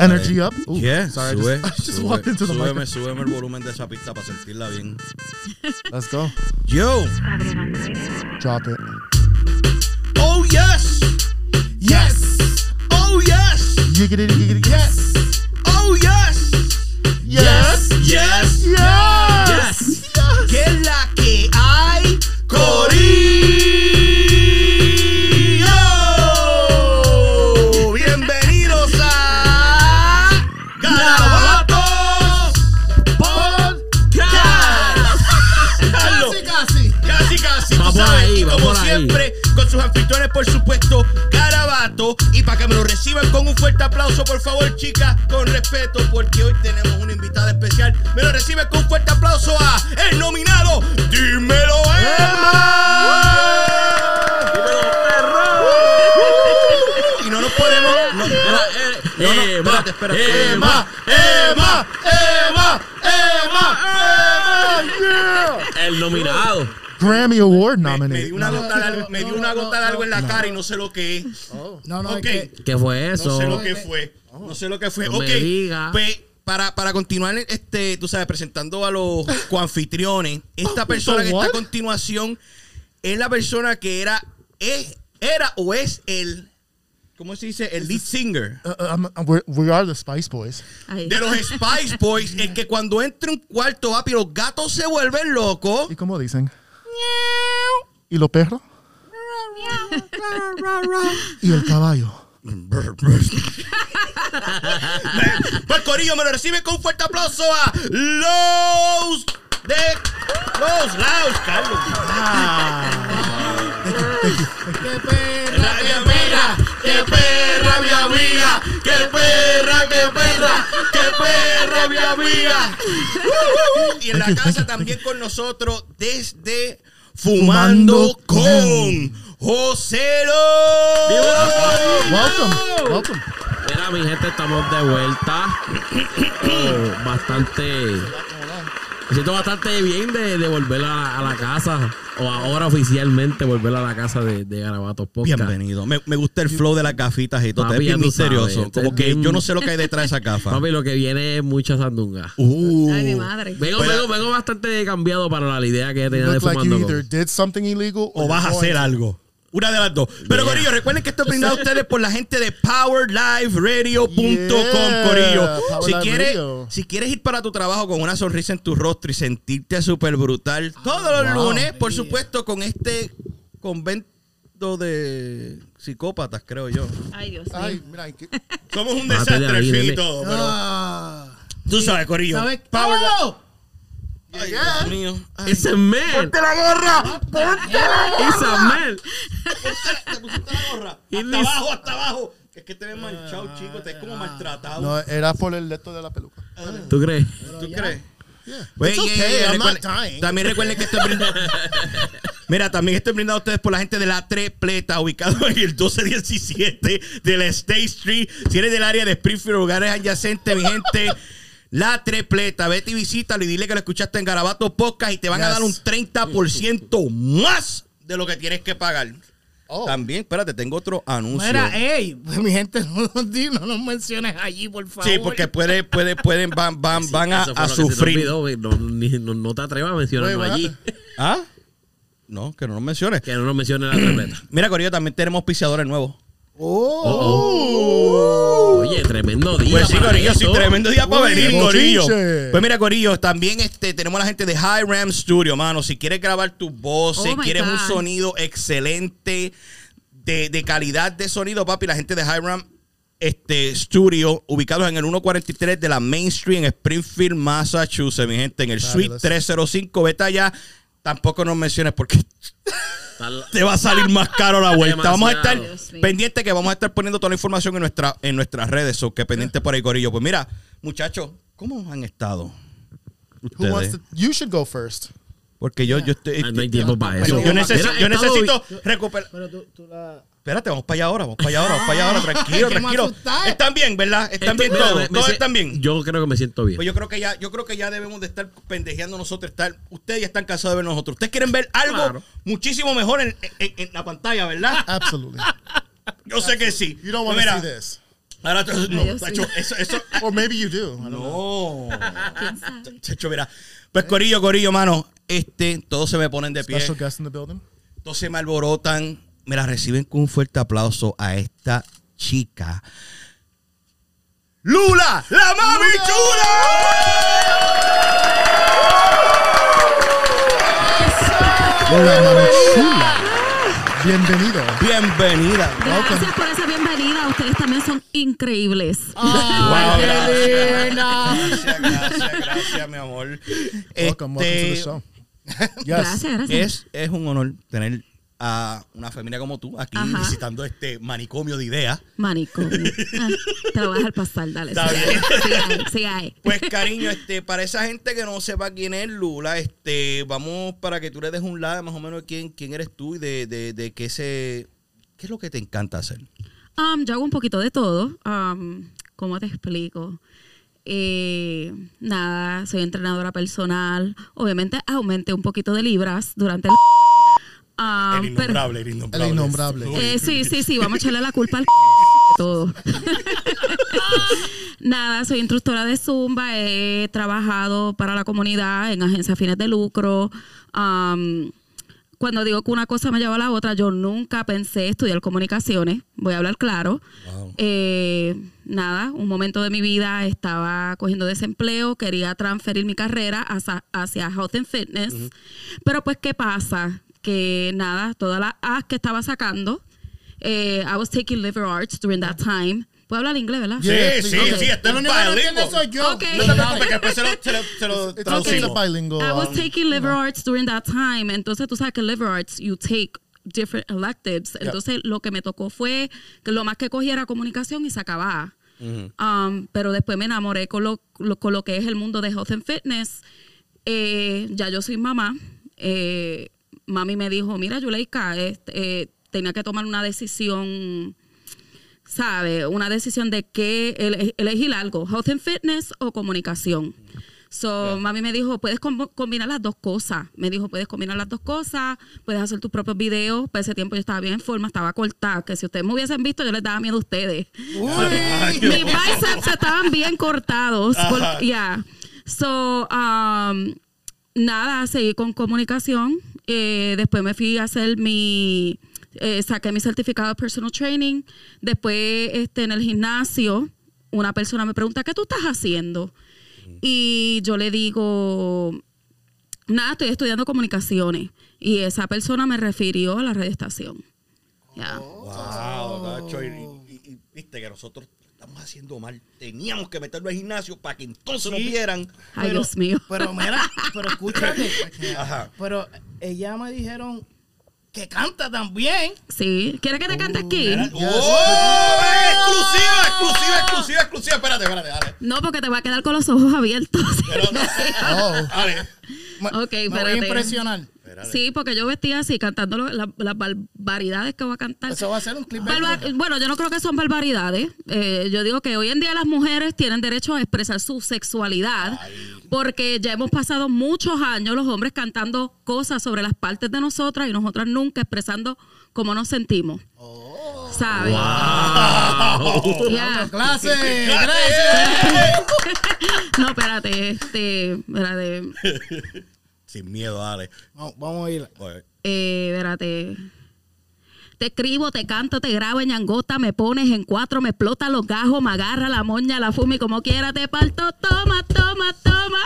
Energy up. Ooh, Yeah, sorry, sube, I just, I just sube, walked into the súbeme, mic. súbeme el volumen de esa pista para sentirla bien. Let's go. Yo, Drop it. oh yes, yes, oh yes, Yiggity, yiggity, yes. oh yes, Yes. yes, Yes. Yes. yes. yes. yes. Que la que hay, Corillo. Sus anfitriones, por supuesto, Garabato. Y para que me lo reciban con un fuerte aplauso, por favor, chicas, con respeto, porque hoy tenemos una invitada especial. Me lo reciben con un fuerte aplauso a el nominado Dímelo Emma. Y no nos podemos. No, no, no, no, espérate, espérate. Emma, Emma, Emma, Emma, Emma. El nominado. Grammy Award Me nominee. dio una gota de algo, me dio una gota de algo en la cara y no sé lo que es. No, no, Ok. es que ¿Qué fue eso? No sé lo que fue. No sé lo que fue. No ok. me diga. Pues, para, para continuar, este, tú sabes, presentando a los coanfitriones, esta persona que está a continuación es la persona que era, es, era o es el, ¿cómo se dice? El lead singer. Uh, uh, I'm- we're- we are the Spice Boys. De los Spice Boys, el que cuando entra en un cuarto, papi, los gatos se vuelven locos. ¿Y cómo dicen? ¿Y los perros? ¿Y el caballo? Pues Corillo me lo recibe con un fuerte aplauso a los de los Laos, Carlos. qué perra, ¡Qué perra! ¡Qué perra, mi amiga! ¡Qué perra, qué perra! ¡Qué perra, mi amiga! Y en la casa también con nosotros desde Fumando Fumando con Joselo. Welcome, welcome. Mira, mi gente, estamos de vuelta. Oh, bastante. Me siento bastante bien de, de volver a, a la casa. O ahora oficialmente volver a la casa de, de Garabatos Podcast. Bienvenido. Me, me gusta el flow de las gafitas y todo. Papi, es bien misterioso. sabes, Como es que bien- yo no sé lo que hay detrás de esa gafa. Papi, lo que viene es mucha sandunga. Uh. Ay, mi madre. Vengo, vengo, vengo bastante cambiado para la idea que tenía You de like fumando. either did something illegal o vas a hacer algo. Una de las dos. Pero, Yeah. Corillo, recuerden que esto es brindado a ustedes por la gente de PowerLiveRadio.com, Yeah, Corillo. Power Si quieres, si quieres ir para tu trabajo con una sonrisa en tu rostro y sentirte súper brutal todos los wow. lunes, por supuesto, con este convento de psicópatas, creo yo. Ay, Dios mío. Ay, mira, que- Somos un desastre, pero Ah, tú sabes, Corillo. ¿Sabes? Power ¡Oh! Ay, Dios mío. Ay, It's a man. la gorra! It's a man. ¿Te pusiste la gorra? Y Hasta abajo, hasta abajo. Es que te ves manchado, chico. Te ves como maltratado. No, era por el leto de la peluca. ¿Tú crees? ¿Tú crees? Dying. También recuerden que estoy brindando. Mira, también estoy brindado a ustedes por la gente de la Trepleta, ubicado en el 1217 de la State Street. Si eres del área de Springfield, lugares adyacentes, mi gente. La Trepleta, vete y visítalo y dile que lo escuchaste en Garabato Podcast y te van a dar un 30% más de lo que tienes que pagar. Oh. también, espérate, tengo otro anuncio. Mira, ey, pues, mi gente, no, no nos menciones allí, por favor. sí, porque puede, puede, pueden, van, van, van a, sufrir. olvidó, no, ni- no- no te atrevas a mencionarlo Oye, allí. ¿Ah? No, que no nos menciones. Que no nos mencione la tremenda. Mira, Corillo, también tenemos piseadores nuevos. Oye, tremendo día. Pues sí, para Corillo, sí, tremendo día para venir, Corillo. bochinche. Pues mira, Corillo, también este, tenemos a la gente de High Ram Studio, mano. Si quieres grabar tus voces, Oh quieres un sonido excelente, de, de calidad de sonido, papi, la gente de High Ram este, Studio, ubicados en el 143 de la Main Street en Springfield, Massachusetts, mi gente, en el Suite Fabulous. 305. Vete allá. Tampoco nos menciones porque te va a salir más caro la vuelta. Demasiado. Vamos a estar pendiente que vamos a estar poniendo toda la información en, nuestra, en nuestras redes. So que pendiente por ahí, Corillo. Pues mira, muchachos, ¿cómo han estado? Who wants Ustedes. to? You should go first. Porque yo, yo estoy. No hay tiempo para eso. yo, necesito, yo necesito recuperar. Pero tú, tú la... Espérate, vamos para allá ahora, vamos para allá ahora, vamos para allá ahora. Tranquilo, tranquilo. Están bien, ¿verdad? Están bien mira, todos. me- Todos están bien. Yo creo que me siento bien. Pues yo creo que ya, yo creo que ya debemos de estar pendejeando nosotros, estar, ustedes ya están cansados de ver nosotros. Ustedes quieren ver algo Claro. muchísimo mejor en, en- en la pantalla, ¿verdad? Absolutely. Yo sé que sí. You don't Pues want to mira, see this. Ahora, tú- no, tacho, eso, eso, Or maybe you do. No. Chacho, mira. Pues Corillo, Corillo, mano. Este, todos se me ponen de pie. Special guest in the building. Todos se me alborotan. Me la reciben con un fuerte aplauso a esta chica. ¡Lula! ¡La mami Hola, mami chula. Bienvenido. chula! Bienvenida. Gracias por esa bienvenida. Ustedes también son increíbles. ¡Ay, gracias. qué linda! Gracias, gracias, gracias, mi amor. Welcome, welcome to the Este, show. Yes. Gracias, gracias. es, es un honor tener a una familia como tú aquí Ajá. visitando este manicomio de ideas. Manicomio. Ah, te lo voy a dejar pasar, dale. Está bien. sigue sigue. Pues cariño, este, para esa gente que no sepa quién es Lula, este, vamos para que tú le des un lado más o menos de quién, quién eres tú y de, de, de qué se, qué es lo que te encanta hacer. Um, yo hago un poquito de todo. Um, ¿Cómo te explico? Eh, nada, soy entrenadora personal. Obviamente aumenté un poquito de libras durante el... Um, el pero- innombrable, el innombrable. El innombrable. Eh, sí, sí, sí, vamos a echarle la culpa al todo. Nada, soy instructora de Zumba, he trabajado para la comunidad en agencias fines de lucro. Cuando digo que una cosa me lleva a la otra, yo nunca pensé estudiar comunicaciones, voy a hablar claro. Eh, nada, un momento de mi vida estaba cogiendo desempleo, quería transferir mi carrera hacia, hacia Health and Fitness. Pero pues, ¿qué pasa? Que nada, todas las A's que estaba sacando, eh, I was taking liberal arts during that time. ¿Puedo hablar inglés, verdad? Sí, sí, Ok. sí, no entiende bilingüe. soy yo. Ok. No te preocupes, que después se lo, se lo, se lo It's okay, bilingual. I was um, taking liberal arts during that time. Entonces, tú sabes que liberal arts, you take different electives. Entonces, lo que me tocó fue que lo más que cogí era comunicación y se acababa. Um, pero después me enamoré con lo, lo- con lo que es el mundo de health and fitness. Eh, ya yo soy mamá. Eh, mami me dijo, mira, Yuleika, este, eh, tenía que tomar una decisión sabe, una decisión de qué ele- elegir algo, health and fitness o comunicación. So, mami me dijo, puedes com- combinar las dos cosas. Me dijo, puedes combinar las dos cosas, puedes hacer tus propios videos. Para ese tiempo yo estaba bien en forma, estaba cortada, que si ustedes me hubiesen visto, yo les daba miedo a ustedes. Porque mis bíceps estaban bien cortados. Ya. So, um, nada, seguí con comunicación. Eh, después me fui a hacer mi, eh, saqué mi certificado de personal training. Después, este, en el gimnasio, una persona me pregunta, ¿qué tú estás haciendo? Y yo le digo, nada, estoy estudiando comunicaciones. Y esa persona me refirió a la radioestación. Ya. Wow, gacho, y, y- y viste que nosotros estamos haciendo mal. Teníamos que meterlo al gimnasio para que entonces nos vieran. Ay, Dios mío. Pero mira, pero escúchate. Ajá. Pero ella me dijeron que canta también. Sí. ¿Quieres que te cante aquí? ¡Oh! ¡Exclusiva, exclusiva, exclusiva, exclusiva! Espérate, espérate, dale. No, porque te va a quedar con los ojos abiertos. Pero, Oh. dale. Ok, me voy a impresionar. Sí, porque yo vestía así, cantando las barbaridades que voy a cantar. Eso va a ser un clip. Barbar- bueno, yo no creo que son barbaridades. Eh, yo digo que hoy en día las mujeres tienen derecho a expresar su sexualidad porque ya hemos pasado muchos años los hombres cantando cosas sobre las partes de nosotras y nosotras nunca expresando cómo nos sentimos. ¿Sabes? Ya. Clase, gracias. No, espérate, este, espérate, Sin miedo, dale. Vamos, vamos a ir. Oye, eh, espérate. Te escribo, te canto, te grabo en ñangota, me pones en cuatro, me explota los gajos, me agarra la moña, la fumi, como quiera te parto, toma, toma, toma.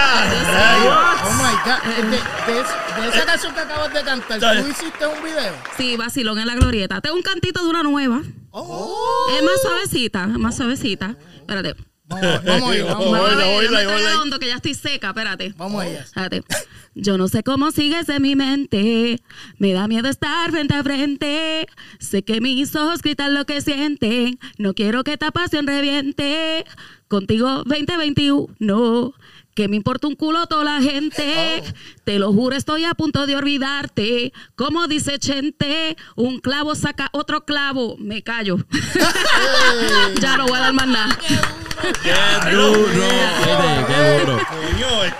Oh my God. De, de es- de esa canción que acabas de cantar. ¿tú hiciste un video? Sí, vacilón en la glorieta. Tengo un cantito de una nueva. Oh. Es más suavecita, es más suavecita. Espérate. Vamos, vamos a ir, vamos a Vamos ir. a Oíla, ver, oíla, no me oíla. traiga hondo, que ya estoy seca, espérate. Vamos a. Espérate. Yo no sé cómo sigues en mi mente. Me da miedo estar frente a frente. Sé que mis ojos gritan lo que sienten. No quiero que esta pasión reviente. Contigo 2021. Que me importa un culo toda la gente. Te lo juro, estoy a punto de olvidarte. Como dice Chente, un clavo saca otro clavo. Me callo. ya no voy a dar más nada. ¡Qué duro! Oye, ¡Qué duro! Coño, este.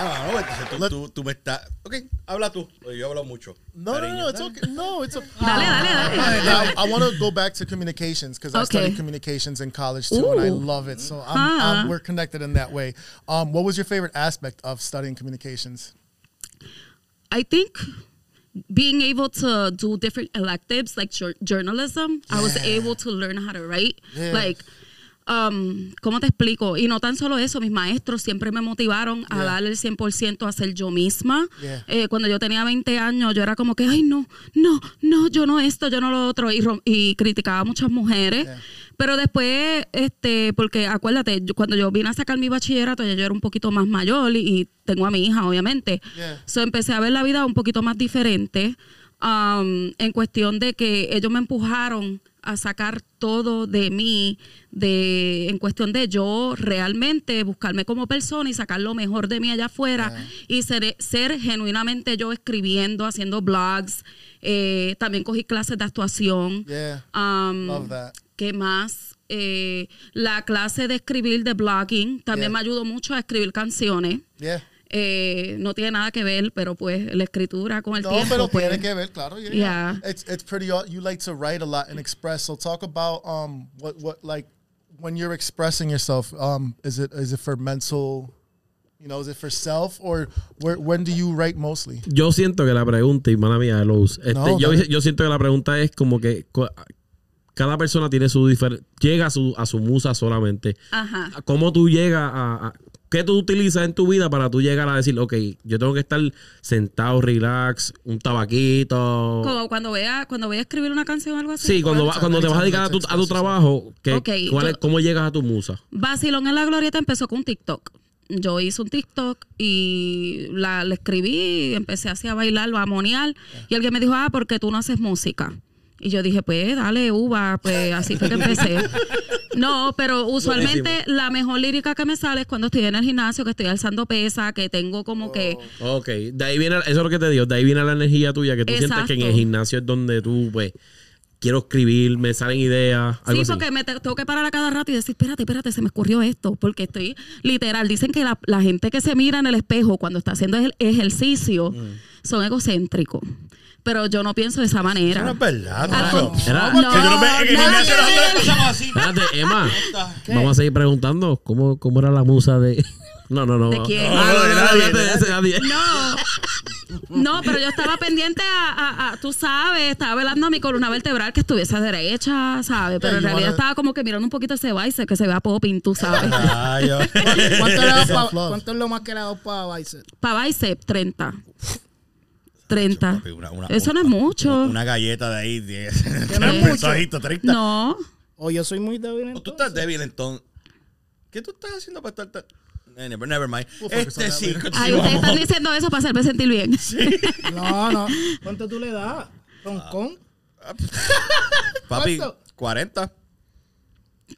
Ah, no, entonces tú, tú, tú me estás. Ok, habla tú. Oye, yo hablo mucho. No, no, Cariño, no, it's okay. No, it's okay. Dale, dale, dale. Now, I want to go back to communications because I Okay. studied communications in college too, and I Ooh. love it. So I'm, Huh. I'm, we're connected in that way. Um, what was your favorite aspect of studying communications? I think being able to do different electives like jour- journalism, I was able to learn how to write. Yeah. Like, um, ¿cómo te explico? Y no tan solo eso, mis maestros siempre me motivaron a Yeah. darle el 100% a ser yo misma. Yeah. Eh, cuando yo tenía 20 años, yo era como que, ay, no, no, no, yo no esto, yo no lo otro. Y, criticaba a muchas mujeres. Yeah. Pero después, este, porque acuérdate, yo- cuando yo vine a sacar mi bachillerato, ya yo era un poquito más mayor y, y tengo a mi hija, obviamente. So, empecé a ver la vida un poquito más diferente um, en cuestión de que ellos me empujaron a sacar todo de mí, de, en cuestión de yo realmente buscarme como persona y sacar lo mejor de mí allá afuera y ser, ser genuinamente yo escribiendo, haciendo blogs. Eh, también cogí clases de actuación. Yeah. Um, Love that. ¿Qué más? Eh, la clase de escribir de blogging también Yeah. me ayudó mucho a escribir canciones. Yeah. Eh, no tiene nada que ver, pero pues la escritura con el No, tiempo. pero pues, tiene que ver, claro. Yeah, Yeah. It's it's pretty. aw- You like to write a lot and express. So talk about um what what like when you're expressing yourself. Um, is it is it for mental? You know, is it for self or where, when do you write mostly? Yo siento que la pregunta, y mala mía, Luz, este, No, yo, siento que la pregunta es como que cada persona tiene su diferente, llega a su, a su musa solamente. Ajá. ¿Cómo tú llegas a, a- qué tú utilizas en tu vida para tú llegar a decir, ok, yo tengo que estar sentado, relax, un tabaquito? Como cuando vea, cuando voy a escribir una canción o algo así. Sí, cuando, va- cuando te vas a dedicar a tu, a tu trabajo, ¿qué- Ok, cuál es- yo- ¿cómo llegas a tu musa? Vacilón en la glorieta empezó con un TikTok. Yo hice un TikTok y la, la escribí y empecé así a bailar, a monear. Y alguien me dijo, ah, porque tú no haces música. Y yo dije, pues dale, uva, pues así fue que empecé. No, pero usualmente la mejor lírica que me sale es cuando estoy en el gimnasio, que estoy alzando pesa, que tengo como que... Ok, de ahí viene, eso es lo que te digo, de ahí viene la energía tuya, que tú sientes que en el gimnasio es donde tú, pues, quiero escribir, me salen ideas, algo Sí, así. porque me te- tengo que parar a cada rato y decir, espérate, espérate, se me ocurrió esto. Porque estoy literal. Dicen que la, la gente que se mira en el espejo cuando está haciendo el ejercicio son egocéntricos. Pero yo no pienso de esa manera. No es verdad, con- Era- no, yo no me- en no, no, no, no. así. Espérate, Emma, vamos a seguir preguntando cómo, cómo era la musa de... No, no, no. ¿De quién? No, No, de no, nadie, no, de de ese nadie. No, no, pero yo estaba pendiente a, a- a- tú sabes, estaba velando a mi columna vertebral que estuviese derecha, ¿sabes? Pero en realidad wanna- estaba como que mirando un poquito ese vice que se vea popping, tú sabes. Ay, yo- ¿Cuánto, le da pa- Self-love. ¿Cuánto es lo más que le ha dado para Bicep? Para bicep, 30. 30. Papi, una- una- Eso no es mucho. Una galleta de ahí. de- no es un mucho. mensajito, 30. No. O yo soy muy débil. O tú entonces. estás débil entonces. ¿Qué tú estás haciendo para estar tan.? Never, never mind. Focus Este sí. Ay, ustedes están diciendo eso para hacerme sentir bien. No, no. ¿Cuánto tú le das? ¿Roncón? Papi, ¿Cuánto? 40.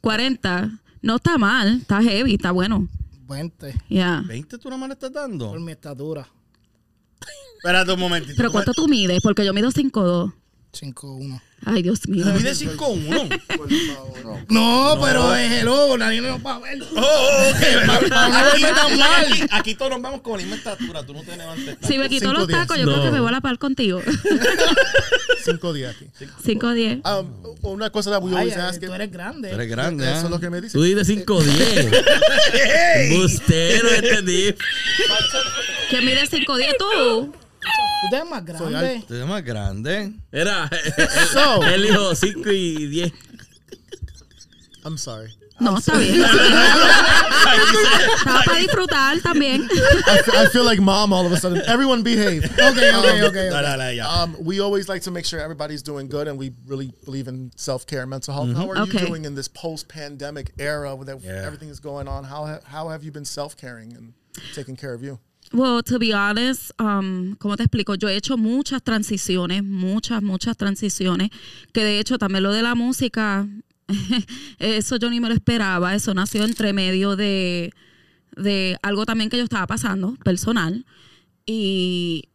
40. No está mal, está heavy, está bueno. 20 Yeah. 20 tú nada más le estás dando. por mi estatura. Espérate un momentito. Pero ¿cuánto tú mides? Porque yo mido 5'2". 5'1. Ay, Dios mío. ¿Tú mides 5'1"? No, pero es el lobo, nadie lo va a ver. Oh, oh, ok. Tan mal. Aquí, aquí todos nos vamos con la misma estatura. Tú no te levantes. Si me quito Cinco los tacos, yo No. creo que me voy a la par contigo. Cinco días aquí. 5 10. Um, una cosa Ay, always ay, ask. tú eres grande. Tú eres grande, Eso ¿ah? es lo que me dicen. Tú dices 5'10. Bustero entendí. ¿Quién mide 5 10 tú? Tú te ves más Soy grande. Tú eres más grande. Era. So, Él dijo 5 y 10. I'm sorry. No, está bien. Estaba para disfrutar también. I feel, I feel like mom all of a sudden. Everyone behave. Okay, okay, okay. Dale, dale, ya. Um, we always like to make sure everybody's doing good, and we really believe in self care and mental health. How are Okay. you doing in this post pandemic era where that Yeah. everything is going on? How ha- how have you been self caring and taking care of you? Well, to be honest, um, ¿cómo te explico? Yo he hecho muchas transiciones, muchas, muchas transiciones, que de hecho también lo de la música, eso yo ni me lo esperaba, eso nació entre medio de, de algo también que yo estaba pasando, personal, y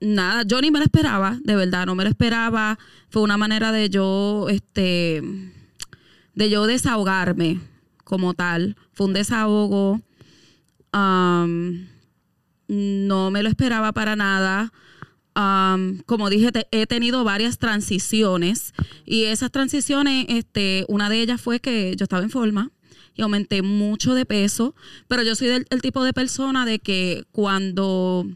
nada, yo ni me lo esperaba, de verdad, no me lo esperaba, fue una manera de yo, este, de yo desahogarme como tal, fue un desahogo. No me lo esperaba para nada. Como dije, he tenido varias transiciones y esas transiciones, este, una de ellas fue que yo estaba en forma y aumenté mucho de peso, pero yo soy del el tipo de persona de que cuando,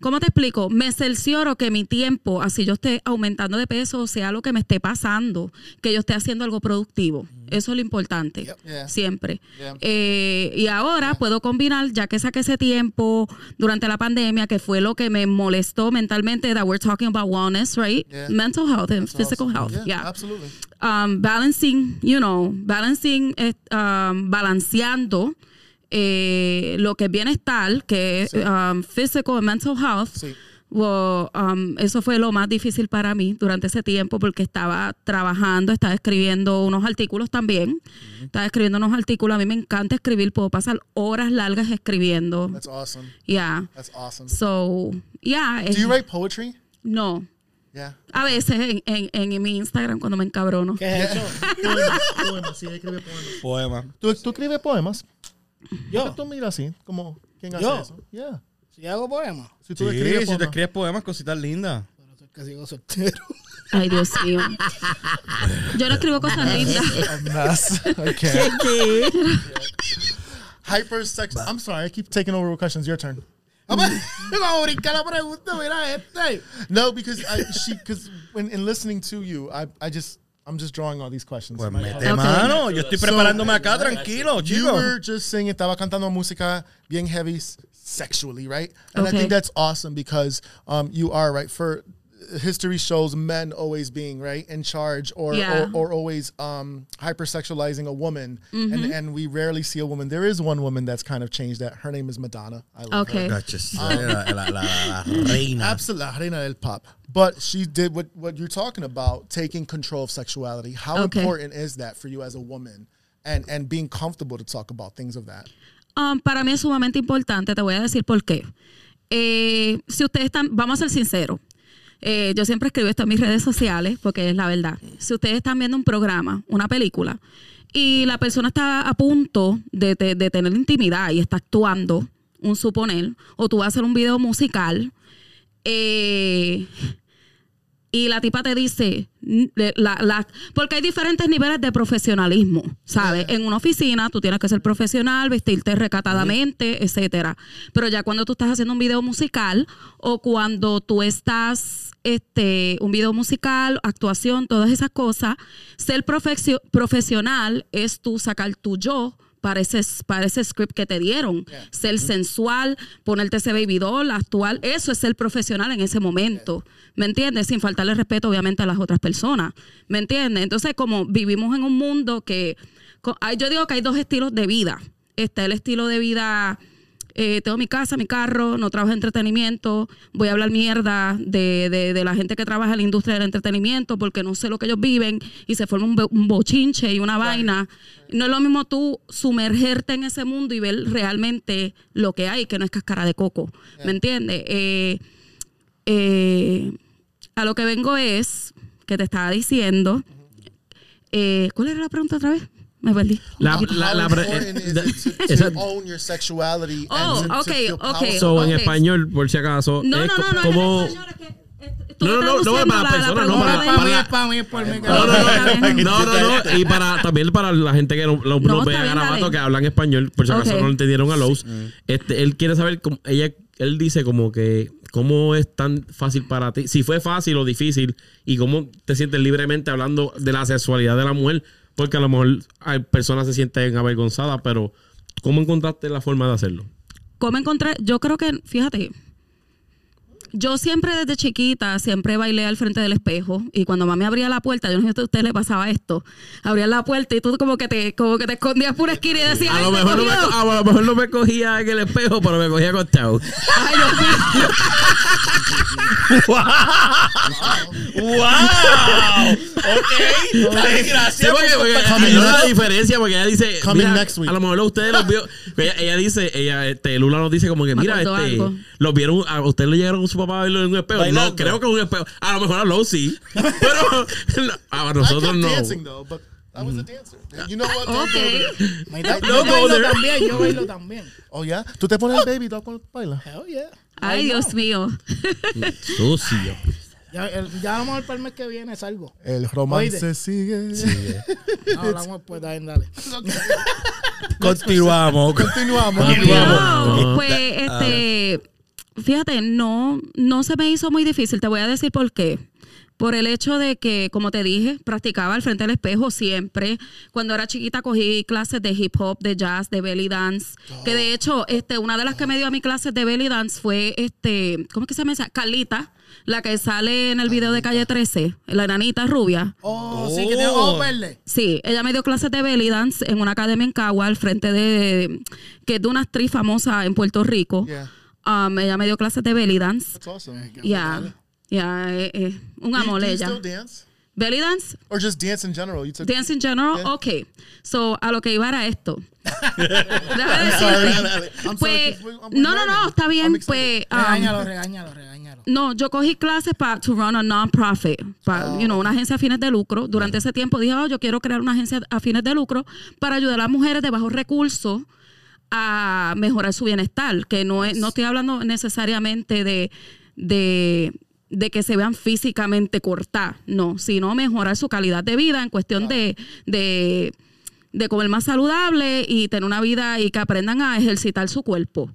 ¿cómo te explico? Me cercioro que mi tiempo, así yo esté aumentando de peso, sea lo que me esté pasando, que yo esté haciendo algo productivo. Eso es lo importante, Yeah. siempre. Yeah. Eh, y ahora puedo combinar, ya que saqué ese tiempo durante la pandemia, que fue lo que me molestó mentalmente, that we're talking about wellness, right? Yeah. Mental health and That's physical awesome. health. Yeah, Yeah. absolutely. Um, balancing, you know, balancing, eh, um, balanceando eh, lo que es bienestar, que es um, physical and mental health. Sí. Well, um, eso fue lo más difícil para mí durante ese tiempo porque estaba trabajando, estaba escribiendo unos artículos también. Estaba escribiendo unos artículos. A mí me encanta escribir, puedo pasar horas largas escribiendo. That's awesome. Yeah. That's awesome. So, yeah. Do es- you write poetry? No. Yeah. A veces en, en, en mi Instagram cuando me encabrono. ¿Qué es eso? Poemas, poemas, sí, escribe poemas. Poema. ¿Tú, tú escribes poemas? Yo, Tú mira así, como, ¿quién hace Yo. eso? Yeah. si hago poemas, Si Sí, tú escribes si tú poemas. escribes poemas, cositas lindas. pero soy que sigo soltero. Ay, Dios mío. Yo no escribo cosas lindas. Hypersex. I'm sorry, I keep taking over with questions. Your turn. Vamos vamos a brincar la pregunta, mira este. No, because I she because when in listening to you, I I just I'm just drawing all these questions. Pues My mete apologies. mano. Yo estoy So- preparándome acá, tranquilo, You were just saying estaba cantando música bien heavy sexually, right? And I think that's awesome because um, you are right for history shows men always being right in charge or Yeah. or, or always um, hypersexualizing a woman, Mm-hmm. and and we rarely see a woman. There is one woman that's kind of changed that. Her name is Madonna. I love her. Okay. Gachas. La, la, la, la, la reina. Absolutely, la reina del pop. But she did what, what you're talking about, taking control of sexuality. How Okay. important is that for you as a woman? And and being comfortable to talk about things of that. Um, para mí es sumamente importante, te voy a decir por qué. Eh, si ustedes están, vamos a ser sinceros, eh, yo siempre escribo esto en mis redes sociales porque es la verdad. Si ustedes están viendo un programa, una película, y la persona está a punto de, de- de tener intimidad y está actuando, un suponer, o tú vas a hacer un video musical, eh, y la tipa te dice, la, la- porque hay diferentes niveles de profesionalismo, ¿sabes? En una oficina tú tienes que ser profesional, vestirte recatadamente, etcétera. Pero ya cuando tú estás haciendo un video musical o cuando tú estás, este, un video musical, actuación, todas esas cosas, ser profesio- profesional es tú sacar tu yo para ese, para ese script que te dieron. Ser sensual, ponerte ese baby doll, actual, eso es ser profesional en ese momento. ¿Me entiendes? Sin faltarle respeto, obviamente, a las otras personas. ¿Me entiendes? Entonces, como vivimos en un mundo que. Yo digo que hay dos estilos de vida. Está el estilo de vida eh, tengo mi casa, mi carro, no trabajo en entretenimiento, voy a hablar mierda de, de- de la gente que trabaja en la industria del entretenimiento porque no sé lo que ellos viven y se forma un, bo- un bochinche y una vaina. No es lo mismo tú sumergerte en ese mundo y ver realmente lo que hay, que no es cáscara de coco. ¿Me entiendes? Eh, eh, a lo que vengo es que te estaba diciendo. eh, ¿Cuál era la pregunta otra vez? Me perdí. La, How la, la, important is it to, to esa- own your sexuality Oh, okay, feel okay. so, en español, por si acaso. No, es no, no, no. como- No, no, no, no, para la- la personas, no, para- para mí, para- para mí, por mí. No, no, no, bien. no, no, no, y para también para la gente que no, no, No, ve a que hablan español, por si acaso no lo entendieron a Lowe's, este, él quiere saber cómo, ella, él dice como que cómo es tan fácil para ti, si fue fácil o difícil y cómo te sientes libremente hablando de la sexualidad de la mujer, porque a lo mejor hay personas se sienten avergonzadas, pero ¿cómo encontraste la forma de hacerlo? ¿Cómo encontré? Yo creo que, fíjate, yo siempre desde chiquita, siempre bailé al frente del espejo y cuando mami abría la puerta, yo no sé si a usted le pasaba esto, abría la puerta y tú como que te, como que te escondías por una esquina y decías, A "Ay, lo, me mejor no me, cogió". co- a lo mejor no me cogía en el espejo, pero me cogía acostado. Ay, Dios mío. ¡Wow! Ok. Gracias. eso. diferencia porque ella dice mira, next week. a lo mejor ustedes los vio ella, ella dice ella este Lula nos dice como que mira este los vieron a ustedes le llegaron su papá a verlo en un espejo Bailando. no creo que en un espejo a lo mejor a Lowe sí pero a I nosotros kept no dancing though, but I was a dancer. You know what? No yo bailo there. también, yo bailo también. Oh yeah. ¿Tú te pones el baby doll cuando bailas? Hell yeah. Ay, Dios mío. sucio Ya, el- ya vamos a ver para el mes que viene salgo. El romance Oíste. sigue. No, hablamos después, dale, dale. Continuamos. Continuamos. Continuamos. No, pues, este, fíjate, no, no se me hizo muy difícil. Te voy a decir por qué. Por el hecho de que, como te dije, practicaba al frente del espejo siempre. Cuando era chiquita cogí clases de hip hop, de jazz, de belly dance. Que de hecho, este, una de las que me dio a mi clases de belly dance fue, este, ¿cómo es que se llama esa? Carlita, la que sale en el video de Calle 13, la enanita rubia. Oh, sí, que tengo ojos verdes. Sí, ella me dio clases de belly dance en una academia en Cagua, al frente de, que es de una actriz famosa en Puerto Rico. Yeah. Um, ella me dio clases de belly dance. That's awesome. Ya, ya, eh, eh, un Do you- amor do you ella. still dance? Belly dance, Or just dance in general? You took dance in general, Yeah. ok. So, a lo que iba era esto. Déjame Pues, no, no, no, está bien, pues. um, Regáñalo, regáñalo, regáñalo. no, yo cogí clases para to run a non-profit, para, you know, una agencia a fines de lucro. Durante ese tiempo dije, oh, yo quiero crear una agencia a fines de lucro para ayudar a las mujeres de bajos recursos a mejorar su bienestar, que no es, no estoy hablando necesariamente de, de, de que se vean físicamente cortadas, no, sino mejorar su calidad de vida en cuestión de, de, de comer más saludable y tener una vida y que aprendan a ejercitar su cuerpo.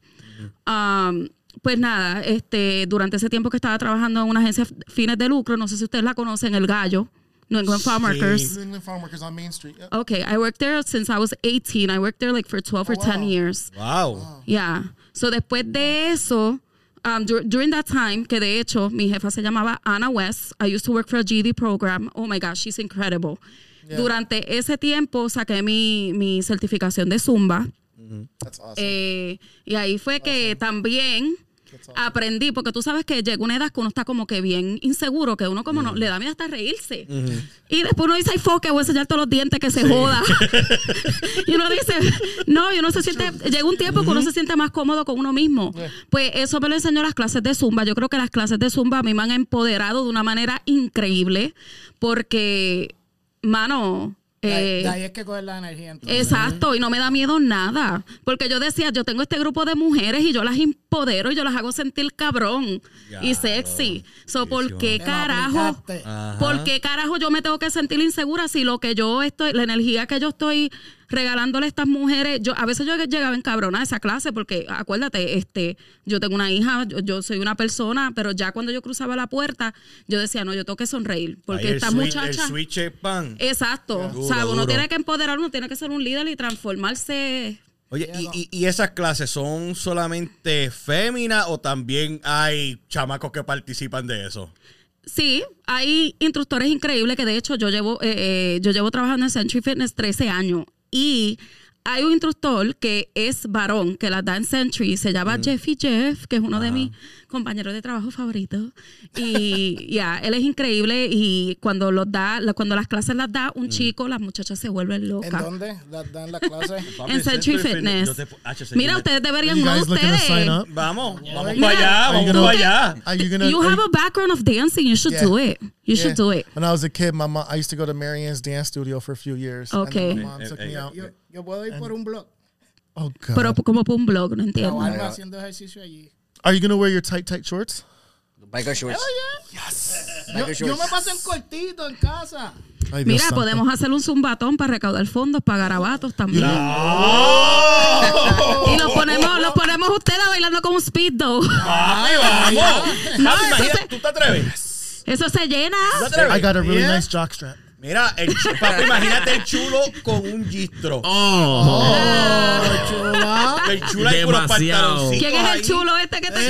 Um, pues nada, este, durante ese tiempo que estaba trabajando en una agencia fines de lucro, no sé si ustedes la conocen, El Gallo, New England Farm Workers. New England Farm Workers on Main Street. Yeah. Okay, I worked there since I was 18. I worked there like for 12 or 10 years. Wow. Yeah. So después de eso, um, dur- during that time, que de hecho mi jefa se llamaba Anna West. I used to work for a GD program. Oh my gosh, she's incredible. Yeah. Durante ese tiempo saqué mi, mi certificación de Zumba. That's awesome. Eh, y ahí fue que también aprendí, porque tú sabes que llega una edad que uno está como que bien inseguro, que uno como no, le da miedo hasta reírse. Y después uno dice, ay, fuck, que voy a enseñar todos los dientes que se joda. y uno dice, no, y uno se siente, llega un tiempo que uno se siente más cómodo con uno mismo. Pues eso me lo enseñó las clases de Zumba. Yo creo que las clases de Zumba a mí me han empoderado de una manera increíble, porque, mano... De ahí- eh, de ahí es que coger la energía. entonces. Exacto, y no me da miedo nada. Porque yo decía, yo tengo este grupo de mujeres y yo las empodero y yo las hago sentir cabrón y sexy. So, ¿por qué carajo? ¿Por qué carajo yo me tengo que sentir insegura si lo que yo estoy, la energía que yo estoy regalándole a estas mujeres, yo a veces yo llegaba en cabrona a esa clase porque acuérdate, este, yo tengo una hija, yo, yo soy una persona, pero ya cuando yo cruzaba la puerta, yo decía, no, yo tengo que sonreír porque Ahí el esta switch- muchacha El switch es pan. Exacto. Duro, o sea, uno duro. tiene que empoderar, uno tiene que ser un líder y transformarse. Oye, y, y- y esas clases son solamente féminas o también hay chamacos que participan de eso? Sí, hay instructores increíbles que de hecho yo llevo, eh, eh, yo llevo trabajando en Century Fitness 13 años y hay un instructor que es varón, que las da en Century, se llama Jeffy Jeff, que es uno de mis compañeros de trabajo favoritos. Y ya, él es increíble y cuando los da, la- cuando las clases las da un chico, las muchachas se vuelven ¿En locas. dónde? ¿La- ¿Dan la clase? Papi, En Century Fitness. Yo te- H, se Mira, ustedes deberían, you no guys looking to sign ustedes. Vamos, vamos Mira, para allá, vamos para allá. Are you gonna? You have a background of dancing, you should Yeah. do it. You should Yeah. do it. When I was a kid, my mom, I used to go to Marianne's dance studio for a few years. and Okay. then my mom took me out. Yo, puedo ir por un blog. Oh god. Pero como por un blog, no entiendo. Grabarme haciendo ejercicio allí. Are you gonna wear your tight, tight shorts? Biker shorts. Yo, Biker yo me shorts. paso en cortito en casa. Ay, Mira, santo. podemos hacer un zumbatón para recaudar fondos para garabatos también. ¡Oh! Y los ponemos, los ponemos ustedes bailando como un speed though. Papi, vamos. No, se- ¿tú te atreves? Eso se llena. I got a really Yeah. nice jockstrap. Mira, el, chu- papi, imagínate el chulo con un gistro. Oh, El chulo ahí con los Demasiado. pantaloncitos ¿Quién es el chulo este que te Sí,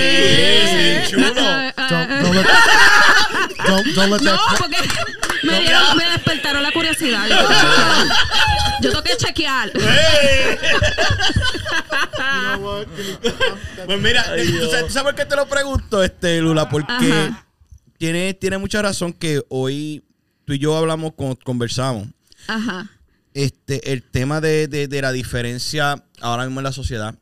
sí, el chulo. Ah, ah, Don't, ah. don't let, don't, don't let No, that. porque me, dieron- me despertaron la curiosidad. Yo tengo que chequear. Yo tengo que chequear. Pues mira, ¿tú sabes, tú sabes por qué te lo pregunto, este Lula? Porque tiene, tiene mucha razón que hoy tú y yo hablamos, con- conversamos. Ajá. Este, el tema de, de- de la diferencia ahora mismo en la sociedad,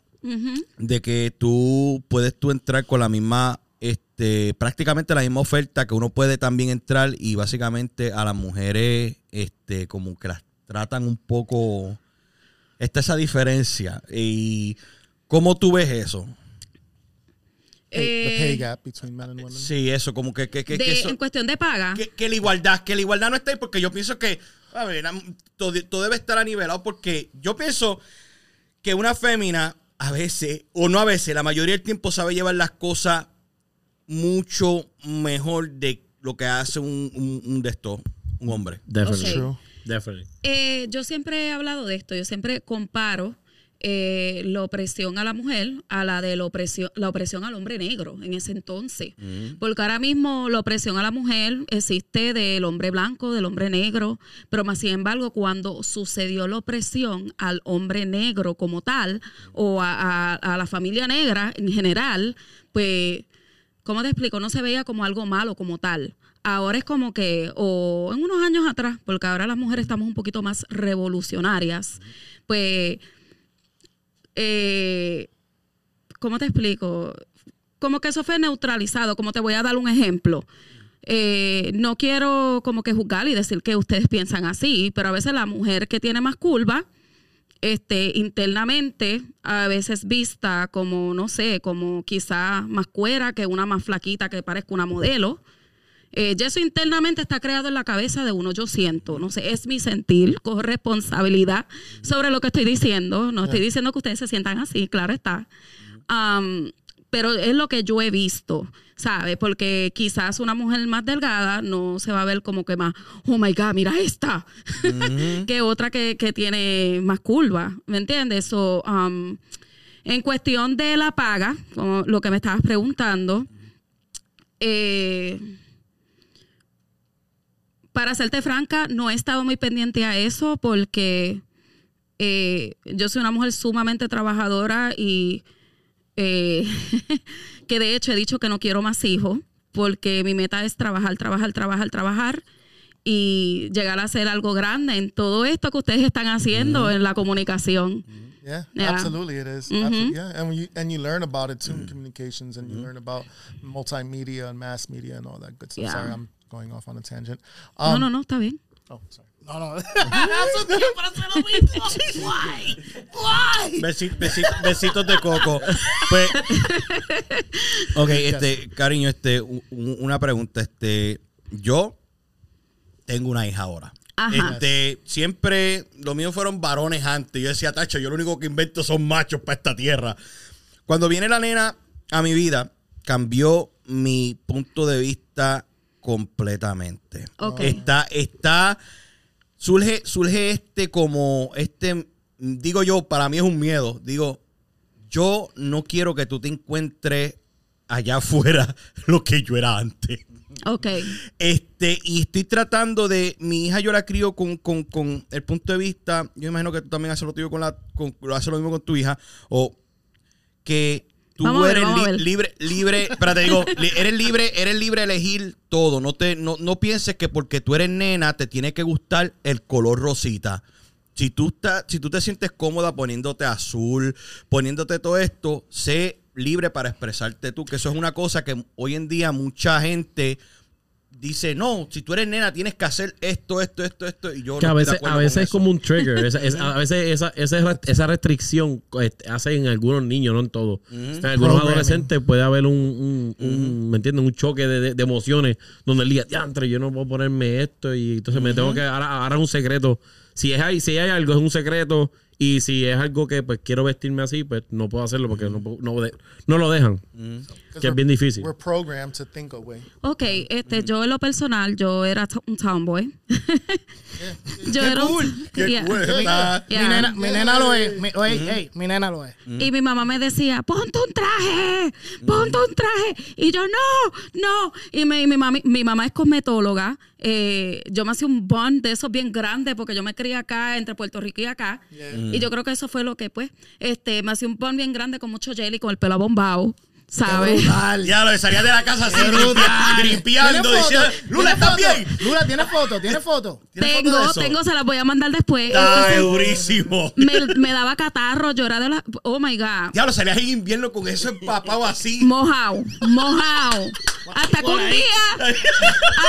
de que tú puedes tú entrar con la misma, este, prácticamente la misma oferta que uno puede también entrar y básicamente a las mujeres, este, como que las tratan un poco, está esa diferencia. Y ¿cómo tú ves eso? Pay- the pay Eh, gap between men and women. Sí, eso, como que, que, que, de- que eso- en cuestión de paga. que, que la igualdad, que la igualdad no está ahí porque yo pienso que, a ver, todo, todo debe estar anivelado porque yo pienso que una fémina a veces, o no a veces, la mayoría del tiempo sabe llevar las cosas mucho mejor de lo que hace un, un, un de estos, un hombre. definitely. Ok. True. Definitely. Eh, yo siempre he hablado de esto, yo siempre comparo eh, la opresión a la mujer a la de la opresión, la opresión al hombre negro en ese entonces. Porque ahora mismo la opresión a la mujer existe del hombre blanco, del hombre negro, pero más sin embargo cuando sucedió la opresión al hombre negro como tal o a, a- a la familia negra en general, pues ¿cómo te explico? No se veía como algo malo como tal. Ahora es como que, o en unos años atrás, porque ahora las mujeres estamos un poquito más revolucionarias, pues, eh, ¿cómo te explico? Como que eso fue neutralizado, como te voy a dar un ejemplo. Eh, no quiero como que juzgar y decir que ustedes piensan así, pero a veces la mujer que tiene más curva, este, internamente a veces vista como, no sé, como quizá más cuera que una más flaquita que parezca una modelo. Eh, y eso internamente está creado en la cabeza de uno, yo siento, no sé, es mi sentir, con responsabilidad sobre lo que estoy diciendo. No estoy diciendo que ustedes se sientan así, claro está. Pero es lo que yo he visto, ¿sabes? Porque quizás una mujer más delgada no se va a ver como que más, oh my God, mira esta, que otra que, que tiene más curva, ¿me entiendes? So, um, en cuestión de la paga, como lo que me estabas preguntando, eh, para serte franca, no he estado muy pendiente a eso porque eh, yo soy una mujer sumamente trabajadora y eh, que de hecho he dicho que no quiero más hijos porque mi meta es trabajar, trabajar, trabajar, trabajar y llegar a hacer algo grande en todo esto que ustedes están haciendo en la comunicación. Yeah, Yeah. absolutely, it is. Absolutely, yeah, and you and you learn about it too in communications, and you learn about multimedia and mass media and all that good stuff. Yeah. Sorry, I'm going off on a tangent. No, Um, no, no, está bien. Oh, sorry. No, no. Hace tiempo hace lo mismo. Why? Why? Besi- besi- besitos de coco. Pues, ok, este, cariño, este, u- una pregunta. Este, yo tengo una hija ahora. Ajá. Este, siempre, los míos fueron varones antes. Yo decía, tacho, yo lo único que invento son machos para esta tierra. Cuando viene la nena a mi vida, cambió mi punto de vista completamente. Ok. Está, está, surge, surge este como, este, digo yo, para mí es un miedo. Digo, yo no quiero que tú te encuentres allá afuera lo que yo era antes. Ok. Este, y estoy tratando de. Mi hija yo la crío con, con, con el punto de vista. Yo imagino que tú también haces lo tuyo con la. Con, haces lo mismo con tu hija. O que tú Vamos a ver, eres li- ver. libre, libre. Espérate, digo, eres libre, eres libre de elegir todo. No te, no, no pienses que porque tú eres nena, te tiene que gustar el color rosita. Si tú, estás, si tú te sientes cómoda poniéndote azul, poniéndote todo esto, sé libre para expresarte tú, que eso es una cosa que hoy en día mucha gente dice, no, si tú eres nena tienes que hacer esto, esto, esto, esto, y yo Que no a estoy de veces, a veces es como un trigger. Esa- es- a veces esa, esa, esa restricción este, hace en algunos niños, no en todos. En algunos Programming. adolescentes puede haber un, un, un, ¿me entiendes? Un choque de, de- de emociones donde el día, diantre, yo no puedo ponerme esto y entonces me tengo que, ahora, ahora es un secreto. Si es hay, si hay algo, es un secreto y si es algo que pues quiero vestirme así, pues no puedo hacerlo porque no, puedo- no, de- no lo dejan. Que es bien difícil. We're programmed to think away. Ok, este, yo en lo personal, yo era un tomboy. yo Qué era un- cool, qué Yeah. cool, está- Yeah. Mi, nena, mi nena lo es. Mi, oye, ey, mi nena lo es. Y mi mamá me decía, ponte un traje, ponte un traje. Y yo, no, no. Y, me- y mi, mami- mi mamá es cosmetóloga. Eh, yo me hacía un bond de esos bien grandes porque yo me crié acá, entre Puerto Rico y acá. Y yo creo que eso fue lo que, pues, este, me hacía un bond bien grande con mucho jelly, con el pelo abombado, ¿sabes? Ya lo de salía de la casa así, gripeando, ¿Tiene diciendo, foto? Lula, ¿Tiene ¿estás bien? Lula, ¿tiene foto? ¿Tiene foto? ¿Tienes foto de Tengo, eso? tengo, se las voy a mandar después. Ay, Entonces, durísimo. me, me daba catarro, de la... Oh, my God. Ya lo salías en invierno con eso empapado así. Mojado, mojado. Hasta que un día,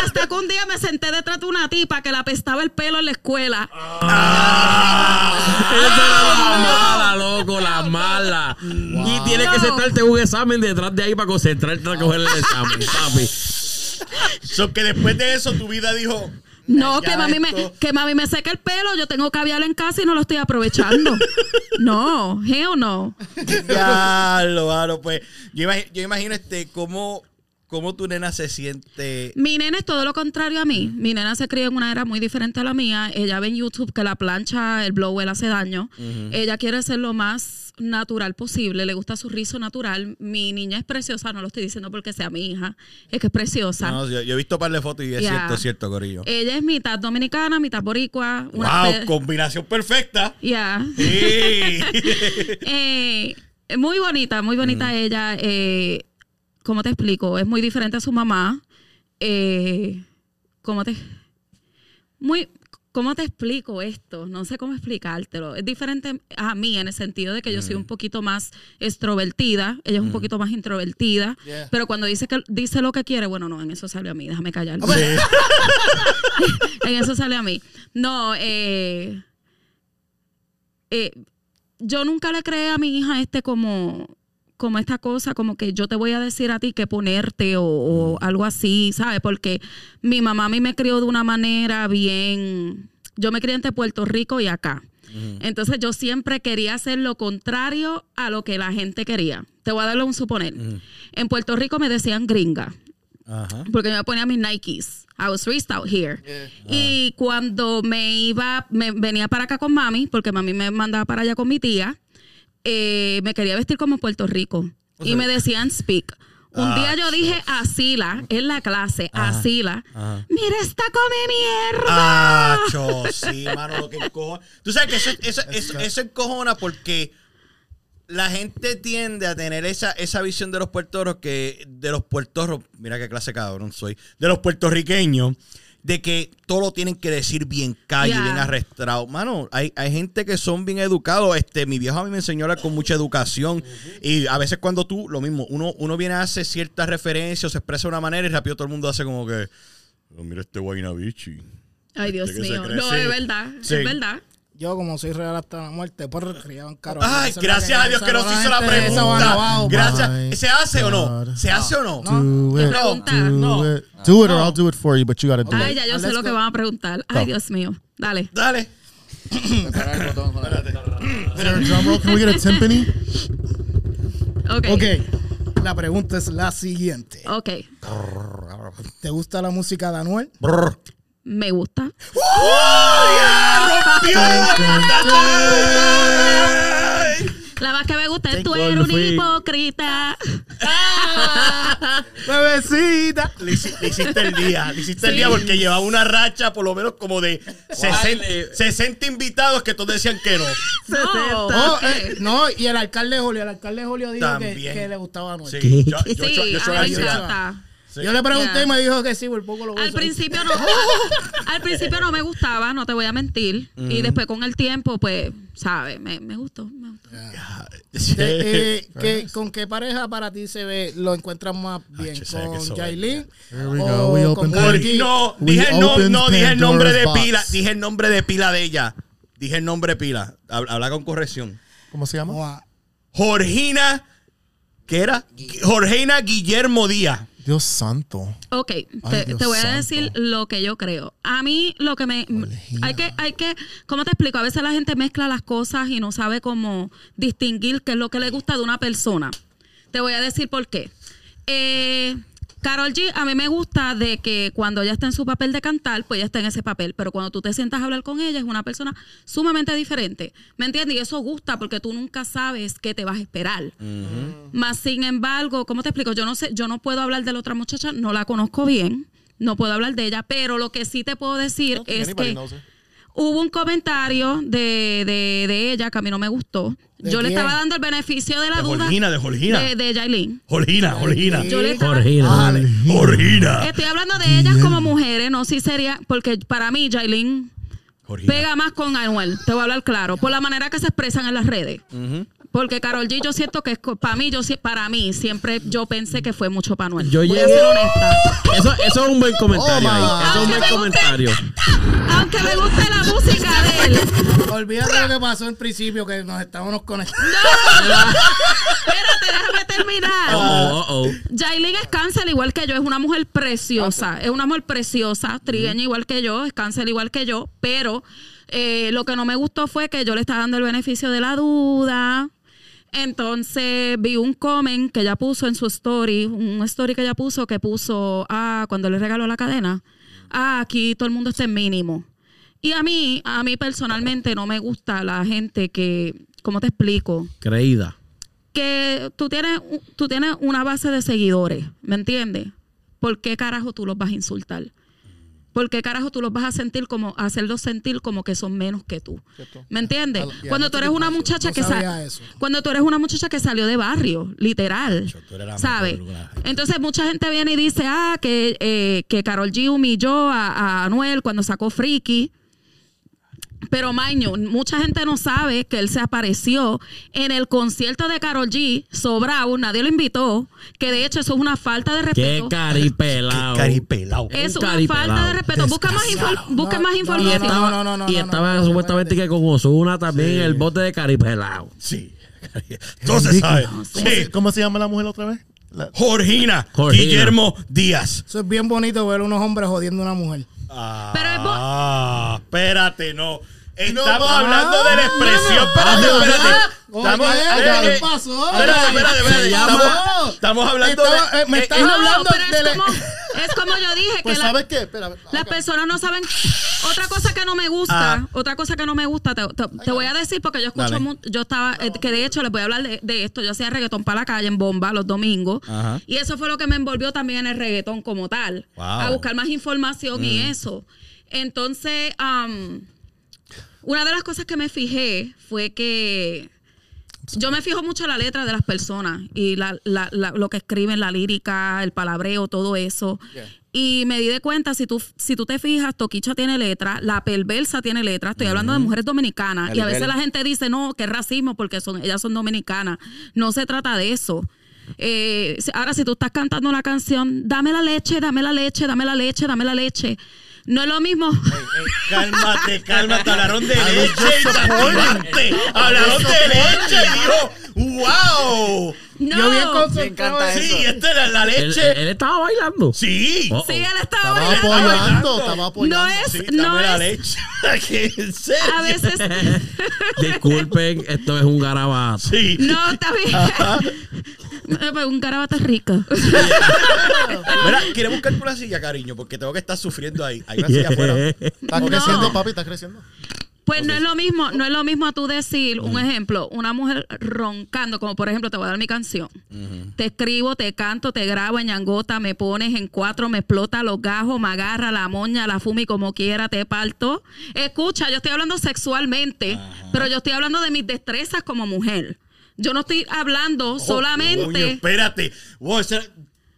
hasta que un día me senté detrás de una tipa que le apestaba el pelo en la escuela. Esa era la mala, loco, la mala. Y tienes que sentarte un examen detrás de ahí para concentrarte a coger el examen, papi. So que después de eso tu vida dijo. No, que mami, me, que mami me seque el pelo, yo tengo caviar en casa y no lo estoy aprovechando. No, hell no. Ya, lo claro, pues. Yo imagino, yo imagino este, cómo, cómo tu nena se siente. Mi nena es todo lo contrario a mí. Mi nena se crió en una era muy diferente a la mía. Ella ve en YouTube que la plancha, el blower hace daño. Ella quiere ser lo más natural posible. Le gusta su rizo natural. Mi niña es preciosa, no lo estoy diciendo porque sea mi hija. Es que es preciosa. No, yo, yo he visto un par de fotos y es Ya. cierto, es cierto, Corillo. Ella es mitad dominicana, mitad boricua. una wow, pe- combinación perfecta. Ya. Sí. Eh, muy bonita, muy bonita ella. Eh, ¿Cómo te explico? Es muy diferente a su mamá. Eh, ¿Cómo te...? Muy... ¿Cómo te explico esto? No sé cómo explicártelo. Es diferente a mí en el sentido de que yo soy un poquito más extrovertida, ella es un poquito más introvertida, Yeah. pero cuando dice que dice lo que quiere, bueno, no, en eso sale a mí, déjame callar. en eso sale a mí. No, eh, eh, yo nunca le creé a mi hija este como, como esta cosa, como que yo te voy a decir a ti qué ponerte o, o algo así, ¿sabes? Porque mi mamá a mí me crió de una manera bien... Yo me crié entre Puerto Rico y acá. Entonces yo siempre quería hacer lo contrario a lo que la gente quería. Te voy a darle un suponer. En Puerto Rico me decían gringa Ajá. porque yo me ponía mis Nikes. I was raised out here. Y cuando me iba, me venía para acá con mami, porque mami me mandaba para allá con mi tía, eh, me quería vestir como en Puerto Rico. y me decían speak. Un Ah, día yo dije a Sila, en la clase, a Sila, mira esta come mierda. Ah, cho, sí, mano, lo que encojona. Tú sabes que eso, eso, eso, eso encojona porque la gente tiende a tener esa, esa visión de los puertorros que, de los puertorros, mira qué clase cabrón soy, de los puertorriqueños, de que todo lo tienen que decir bien calle, Ya. bien arrastrado. Mano, hay, hay gente que son bien educados. Este, mi viejo a mí me enseñó a con mucha educación. Y a veces cuando tú, lo mismo, uno, uno viene a hacer ciertas referencias o se expresa de una manera y rápido todo el mundo hace como que, "Oh, mira este guaynabichi. Ay, Dios ¿De qué se mío. No, es verdad. Sí. Es verdad. Yo, como soy real hasta la muerte, por criado en caro. Ay, gracias a Dios que nos hizo la pregunta. Gracias. ¿Se hace o no? ¿Se hace o no? No. it. Do it or I'll do it for you, but you gotta do Ay, it. ya yo sé lo que van a preguntar. Ay, Dios mío. Dale. Dale. Can we get a timpani? Ok. Ok, la pregunta es la siguiente. Ok. ¿Te gusta la música de Anuel? Me gusta. La más que me gusta es tú eres un hipócrita. Bebecita. Le, hici- le hiciste el día, le hiciste el día porque llevaba una racha por lo menos como de 60, Vale. 60 invitados que todos decían que no. Oh, eh, no, y el alcalde Julio, el alcalde Julio dijo que, le gustaba a. Sí, yo, Sí, a. Sí. Yo le pregunté Ya. y me dijo que sí, por poco lo Al beso. principio no, al principio no me gustaba, no te voy a mentir. Y después con el tiempo, pues, ¿sabes? Me, me gustó, me gustó. Sí. Eh, eh, ¿qué- ¿Con qué pareja para ti se ve, lo encuentras más bien? ¿Con the- G? No, dije, no, no, dije el nombre de pila. Dije el nombre de pila de ella. Dije el nombre de pila. Hab- Habla con corrección. ¿Cómo se llama? Joa, Georgina, ¿qué era? Georgina Guillermo Díaz. Dios santo. Ok, te, Ay, Dios te voy a decir lo que yo creo. A mí lo que me... Hay que, hay que, ¿cómo te explico? A veces la gente mezcla las cosas y no sabe cómo distinguir qué es lo que le gusta de una persona. Te voy a decir por qué. Eh, Carol G, a mí me gusta de que cuando ella está en su papel de cantar, pues ella está en ese papel. Pero cuando tú te sientas a hablar con ella, es una persona sumamente diferente. ¿Me entiendes? Y eso gusta porque tú nunca sabes qué te vas a esperar. Más sin embargo, ¿cómo te explico? Yo no sé, yo no puedo hablar de la otra muchacha, no la conozco bien, no puedo hablar de ella, pero lo que sí te puedo decir es que. Hubo un comentario de, de, de ella que a mí no me gustó. ¿De Yo le estaba dando el beneficio de la De duda. Jorgina, de Jorgina. De, de Yailin. Georgina, Georgina. Yo le estaba- Georgina. Georgina. Estoy hablando de ellas como mujeres, no si sería, porque para mí Yailin Georgina. pega más con Anuel, te voy a hablar claro, por la manera que se expresan en las redes. Porque Carol G yo siento que es para mí, yo para mí siempre yo pensé que fue mucho para Anuel. Yo Voy a llegué- ser honesta. Eso, eso es un buen comentario Oh, ahí. Eso es un buen guste- comentario. Aunque me guste la música de él. Olvídate lo que pasó al principio, que nos estábamos conectando. Espérate, déjame terminar. Oh, oh, oh. Jailin es cáncer igual que yo, es una mujer preciosa, es una mujer preciosa, trigueña igual que yo, es cáncer igual que yo, pero eh, lo que no me gustó fue que yo le estaba dando el beneficio de la duda. Entonces vi un comment que ella puso en su story, un story que ella puso que puso, ah, cuando le regaló la cadena, ah, aquí todo el mundo está en mínimo. Y a mí, a mí personalmente no me gusta la gente que, ¿cómo te explico? Creída. que tú tienes, tú tienes una base de seguidores, ¿me entiendes? ¿Por qué carajo tú los vas a insultar? ¿Por qué carajo tú los vas a sentir como, a hacerlos sentir como que son menos que tú? ¿Me entiendes? Cuando tú eres una muchacha No que sabía sa- eso. cuando tú eres una muchacha que salió de barrio, literal, ¿sabes? Entonces mucha gente viene y dice, ah, que, eh, que Carol G humilló a, a Anuel cuando sacó Freaky. Pero Maño, mucha gente no sabe que él se apareció en el concierto de Carol G, sobrado, nadie lo invitó, que de hecho eso es una falta de Qué respeto. caripelado. Caripelado. Es un una falta de respeto. Busca más, busca No, más información. no, no, no, y estaba no, no, supuestamente que con Osuna también en el bote de caripelado. Sí. Entonces, ¿sabes? ¿Cómo, Sí. se, cómo se llama la mujer otra vez? La- Georgina. Guillermo Díaz. Eso es bien bonito ver unos hombres jodiendo a una mujer. Pero es Ah, espérate, no. Estamos No, hablando de la expresión. no, Espérate, no, espérate. no. Estamos, Oye, eh, ¿qué pasó? Espérate, espérate, espérate. Estamos, estamos hablando Estaba- de. eh, me eh, estás eh, No, hablando pero de como, es como yo dije, Pues que la- ¿sabes qué? Espera, las personas no saben. Otra cosa que no me gusta, Ah. otra cosa que no me gusta, te, te- te voy a decir porque yo escucho, mu- yo estaba, eh, que de hecho les voy a hablar de, de esto, yo hacía reggaetón para la calle en bomba los domingos Ajá. y eso fue lo que me envolvió también en el reggaetón como tal, Wow. a buscar más información y eso. Entonces, una de las cosas que me fijé fue que yo me fijo mucho en la letra de las personas y la, la- la- lo que escriben, la lírica, el palabreo, todo eso. Y me di de cuenta, si tú, si tú te fijas, Toquicha tiene letra, la perversa tiene letra, estoy hablando de mujeres dominicanas. Y a veces la gente dice, no, que es racismo porque son, ellas son dominicanas. No se trata de eso. Eh, ahora, si tú estás cantando una canción, dame la leche, dame la leche, dame la leche, dame la leche. No es lo mismo. Cálmate, cálmate. Hablaron de leche y. Hablaron de leche, dijo. ¡Wow! No. Yo bien concentrado. Sí, esta era la leche. él- él estaba bailando. Sí. Oh, Sí, él estaba Estaba bailando. apoyando, estaba apoyando. No es, Sí, no dame la es. leche. ¿En serio? A veces. Disculpen, esto es un garabato. Sí. No, está bien. Un garabato es rico. Mira, ¿quieres buscarte una silla, cariño? Porque tengo que estar sufriendo ahí. Hay una silla afuera. Está No. creciendo, papi, está creciendo. Pues no es lo mismo, no es lo mismo a tú decir, un ejemplo, una mujer roncando, como por ejemplo, te voy a dar mi canción. Te escribo, te canto, te grabo en ñangota, me pones en cuatro, me explota los gajos, me agarra la moña, la fumi como quiera, te parto. Escucha, yo estoy hablando sexualmente, pero yo estoy hablando de mis destrezas como mujer. Yo no estoy hablando solamente. Espérate. Wow, ese-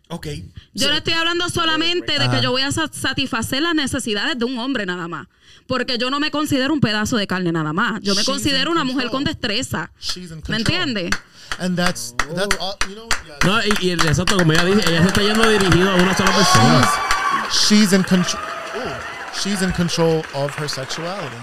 ok. Yo no estoy hablando solamente de que yo voy a sa- satisfacer las necesidades de un hombre nada más. Porque yo no me considero un pedazo de carne nada más. Yo me She's considero una mujer con destreza. She's ¿Me entiendes? And that's that's all. You know, yeah. No, y, y el exacto, como ella dice, ella se está yendo dirigido a una sola persona. she's in control. She's in control of her sexuality.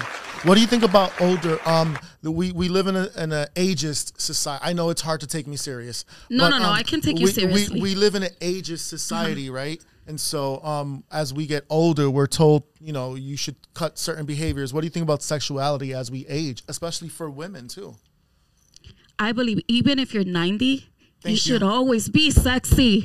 What do you think about older? Um, we we live in a in an ageist society. I know it's hard to take me serious. No, but, no, no, um, I can take you we, seriously. We, we live in an ageist society, right? And so, um, as we get older, we're told, you know, you should cut certain behaviors. What do you think about sexuality as we age, especially for women too? I believe even if you're 90, you should you. always be sexy.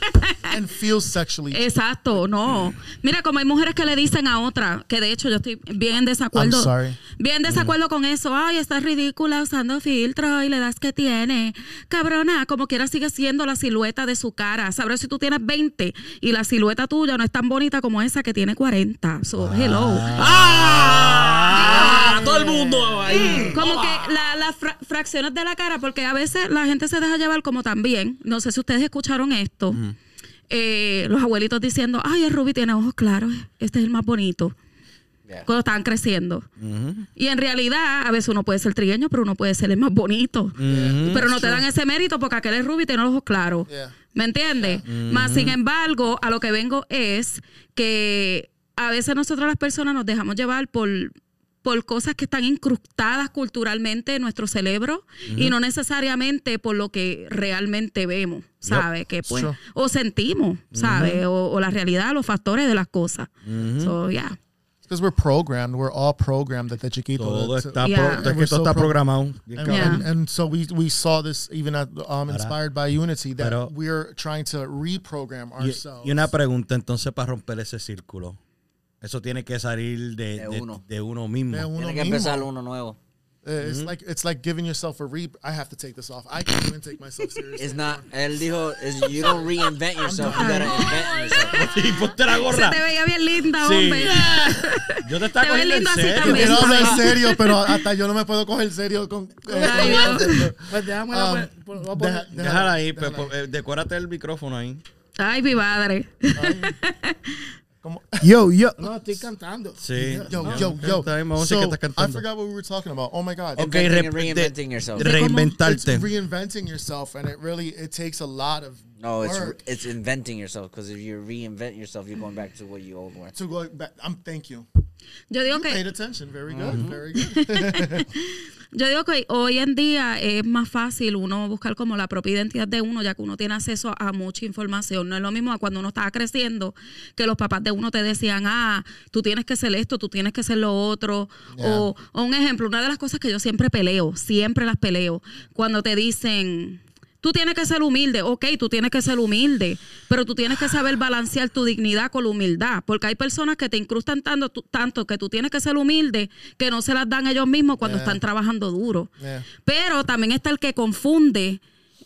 And feel sexually. Exacto, no. Mira, como hay mujeres que le dicen a otra, que de hecho yo estoy bien en desacuerdo. I'm sorry. Bien en desacuerdo con eso. Ay, estás ridícula usando filtro y la edad que tiene. Cabrona, como quiera sigue siendo la silueta de su cara. Sabrás si tú tienes 20 y la silueta tuya no es tan bonita como esa que tiene 40. So, hello. ¡Ah! Todo el mundo ahí. Como que la- las fra- fracciones de la cara, porque a veces la gente se deja llevar como también. No sé si ustedes escucharon esto. eh, los abuelitos diciendo, ay, el Ruby tiene ojos claros, este es el más bonito. Yeah. Cuando estaban creciendo. Y en realidad, a veces uno puede ser trigueño, pero uno puede ser el más bonito. Pero no te dan ese mérito porque aquel es Ruby y tiene los ojos claros. Yeah. ¿Me entiendes? Más sin embargo, a lo que vengo es que a veces nosotros las personas nos dejamos llevar por, por cosas que están incrustadas culturalmente en nuestro cerebro y no necesariamente por lo que realmente vemos, ¿sabes? Que pues, Sure. o sentimos, ¿sabes? O, o la realidad, los factores de las cosas. So, yeah. Because we're programmed. We're all programmed at the chiquito. Todo to- está, Yeah. pro- so está pro- programado. And. Yeah. and, and so we we saw this even at um, inspired by unity that Pero- we're trying to reprogram Y, ourselves. y una pregunta entonces para romper ese círculo. Eso tiene que salir de, De de- uno. de uno mismo. De uno Tiene que mismo. empezar uno nuevo. Uh, It's like it's like giving yourself a re. I have to take this off. I can't even take myself seriously. It's not, él dijo, you don't reinvent yourself, you gotta invent yourself. Ponte la Se te veía bien linda, Sí. hombre. Yo te estaba cogiendo en serio. también. Quiero hablar Ay. serio, pero hasta yo no me puedo coger serio con. eh, Ay. Pues déjame Um, Déjala ahí, pues, déjala pues, eh, decórate el micrófono ahí. Ay, mi madre. Como- Yo, yo. No, estoy cantando. Sí. Yo, No, yo, yo. está bien, vamos a decir So, I forgot what we were talking about. Oh my god. Ok, Inventing rep- reinventing yourself. reinventarte. It's reinventing yourself, and it really it takes a lot of No, it's work it's inventing yourself because if you reinvent yourself, you're going back to what you old were. to go back. I'm thank you. Yo digo You paid que attention. Very good. Very good. yo digo que hoy en día es más fácil uno buscar como la propia identidad de uno, ya que uno tiene acceso a mucha información. No es lo mismo a cuando uno estaba creciendo, que los papás de uno te decían, ah, tú tienes que ser esto, tú tienes que ser lo otro. O, o un ejemplo, una de las cosas que yo siempre peleo, siempre las peleo, cuando te dicen, Tú tienes que ser humilde, ok, tú tienes que ser humilde, pero tú tienes que saber balancear tu dignidad con la humildad, porque hay personas que te incrustan tanto, tanto que tú tienes que ser humilde que no se las dan ellos mismos cuando Yeah. están trabajando duro. Yeah. Pero también está el que confunde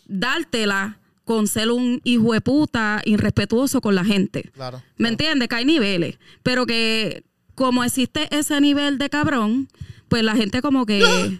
dártela con ser un hijo de puta irrespetuoso con la gente. Claro. ¿Me entiendes? Que hay niveles. Pero que como existe ese nivel de cabrón, pues la gente como que...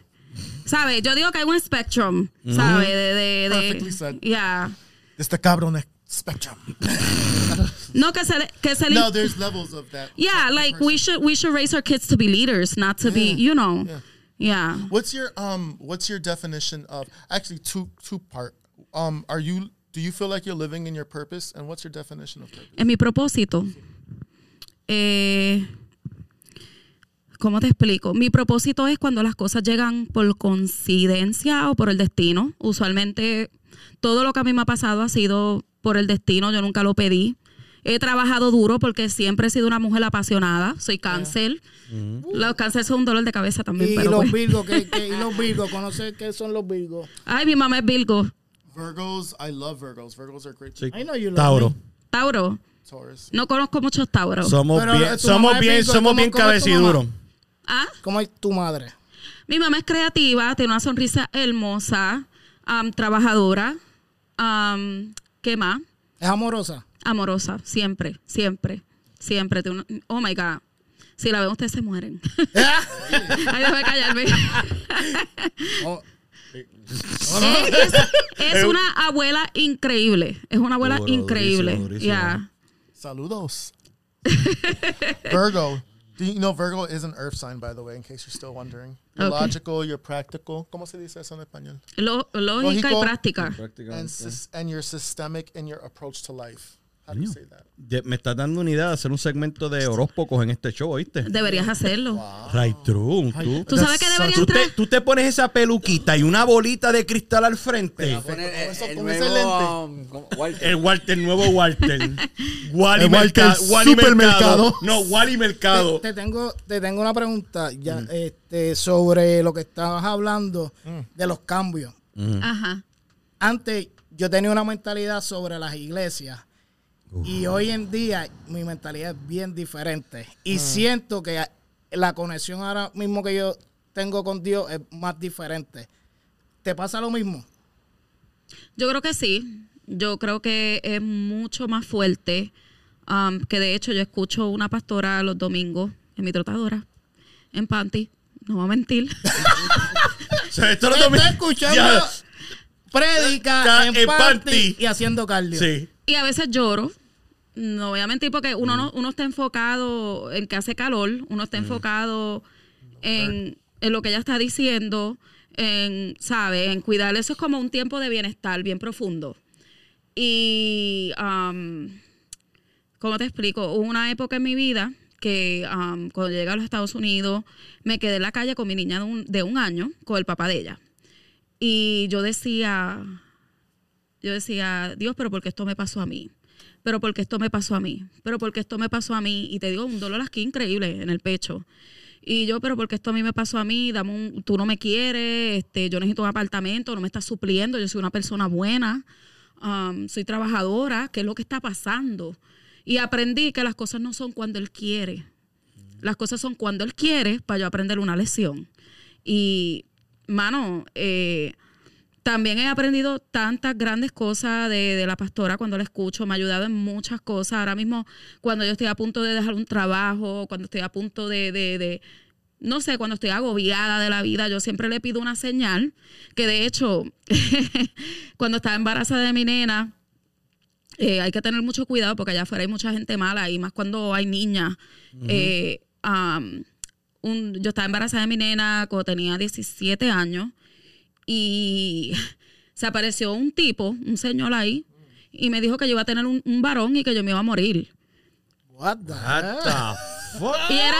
¿Sabes? Yo digo que hay un spectrum, ¿sabes? De, de, de, Perfectly said. Yeah. It's the cabrón spectrum. No, que se, le- que se le- no, there's levels of that. Yeah, like we should we should raise our kids to be leaders, not to be, you know. Yeah. Yeah. What's your um? What's your definition of actually two two part? Um, are you do you feel like you're living in your purpose? And what's your definition of purpose? En mi propósito. Eh, ¿Cómo te explico? Mi propósito es cuando las cosas llegan por coincidencia o por el destino. Usualmente todo lo que a mí me ha pasado ha sido por el destino, yo nunca lo pedí. He trabajado duro porque siempre he sido una mujer apasionada. Soy cáncer. Los cánceres son un dolor de cabeza también. Y pero los pues- virgos, ¿qué, qué, y los virgos, ¿conoces qué son los virgos? Ay, mi mamá es Virgo. Virgos, I love Virgos. Virgos are great. Sí. I know you love Tauro. me. Tauro. Taurus. No conozco muchos Tauros. Somos Pero, bien, eh, somos bien, somos ¿cómo- bien cómo ¿Ah? ¿Cómo es tu madre? Mi mamá es creativa, tiene una sonrisa hermosa, trabajadora. am, ¿Qué más? ¿Es amorosa? Amorosa, siempre, siempre, siempre. Oh my God. Si la ven, ustedes se mueren. Ay, déjame callarme. Oh, es, es una abuela increíble. Es una abuela Duro, increíble. Yeah. Saludos. Virgo. Do you know Virgo is an earth sign, by the way, in case you're still wondering? You're Okay. logical, you're practical. ¿Cómo se dice eso en español? Lo- lógica y Lógico. práctica. And, sys- and you're systemic in your approach to life. Me estás dando una idea de hacer un segmento de horóscopos en este show, ¿oíste? Deberías hacerlo. Right true. Tú, ¿Tú sabes que deberías tú, te, tú te pones esa peluquita y una bolita de cristal al frente. Poner el, eso- el con ese nuevo, um, Walter. El Walter, el nuevo Walter. Wally, El Walter Wally. Mercado. No, Wally Mercado. Te, te tengo, te tengo una pregunta ya, este, sobre lo que estabas hablando de los cambios. Ajá. Antes yo tenía una mentalidad sobre las iglesias y hoy en día mi mentalidad es bien diferente. Y siento que la conexión ahora mismo que yo tengo con Dios es más diferente. ¿Te pasa lo mismo? Yo creo que sí. Yo creo que es mucho más fuerte. um, que de hecho yo escucho una pastora los domingos en mi trotadora, en Panty. No voy a mentir. O sea, esto estoy escuchando Ya. prédica Ya, en en party party. y haciendo cardio. Sí. y a veces lloro. No voy a mentir porque uno, no, uno está enfocado en que hace calor, uno está enfocado en, en lo que ella está diciendo, en, ¿sabe? En cuidar. Eso es como un tiempo de bienestar bien profundo. Y, um, ¿cómo te explico? Hubo una época en mi vida que um, cuando llegué a los Estados Unidos me quedé en la calle con mi niña de un, de un año, con el papá de ella. Y yo decía, yo decía, Dios, pero ¿por qué esto me pasó a mí? Pero ¿por qué esto me pasó a mí? Pero ¿por qué esto me pasó a mí? Y te digo, un dolor aquí increíble en el pecho. Y yo, pero ¿por qué esto a mí me pasó a mí? Dame un, tú no me quieres, este, yo necesito un apartamento, no me estás supliendo, yo soy una persona buena, um, soy trabajadora, ¿qué es lo que está pasando? Y aprendí que las cosas no son cuando Él quiere. Las cosas son cuando Él quiere para yo aprender una lección. Y, mano, eh, también he aprendido tantas grandes cosas de, de la pastora cuando la escucho. Me ha ayudado en muchas cosas. Ahora mismo, cuando yo estoy a punto de dejar un trabajo, cuando estoy a punto de, de- de- no sé, cuando estoy agobiada de la vida, yo siempre le pido una señal. Que de hecho, cuando estaba embarazada de mi nena, eh, hay que tener mucho cuidado porque allá afuera hay mucha gente mala y más cuando hay niñas. Eh, un- yo estaba embarazada de mi nena cuando tenía 17 años y se apareció un tipo, un señor ahí, y me dijo que yo iba a tener un, un varón y que yo me iba a morir. What the What the fuck? Y era,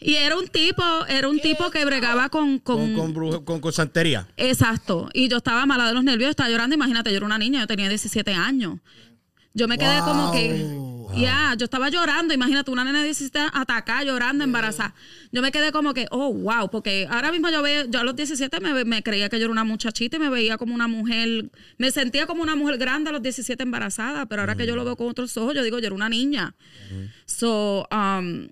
y era un tipo, era un tipo que bregaba con, con, Con, con, bruja- con, con santería. Exacto. Y yo estaba mala de los nervios, estaba llorando. Imagínate, yo era una niña, yo tenía 17 años. Yo me quedé como que. Ya, yo estaba llorando. Imagínate, una nena de 17 atacada, llorando, embarazada. Yo me quedé como que, oh, wow. Porque ahora mismo yo veo, yo a los 17 me, me creía que yo era una muchachita y me veía como una mujer. Me sentía como una mujer grande a los 17 embarazada. Pero ahora que yo lo veo con otros ojos, yo digo, yo era una niña. So, um,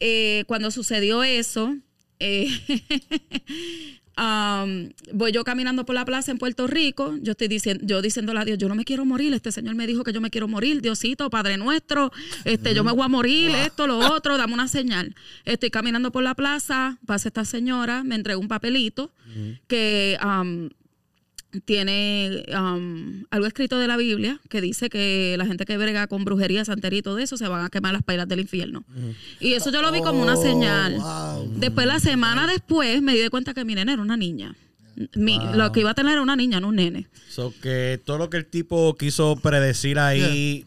eh, cuando sucedió eso, eh, um, voy yo caminando por la plaza en Puerto Rico, yo estoy diciendo, yo diciéndole a Dios, yo no me quiero morir, este señor me dijo que yo me quiero morir, Diosito, Padre nuestro, este, yo me voy a morir, esto, lo otro, dame una señal. Estoy caminando por la plaza, pasa esta señora, me entrega un papelito que um, tiene um, algo escrito de la Biblia que dice que la gente que brega con brujería, santería y todo eso se van a quemar las pailas del infierno. Y eso yo lo vi como una señal. Después, la semana después, me di cuenta que mi nena era una niña. Mi- Lo que iba a tener era una niña, no un nene. So que todo lo que el tipo quiso predecir ahí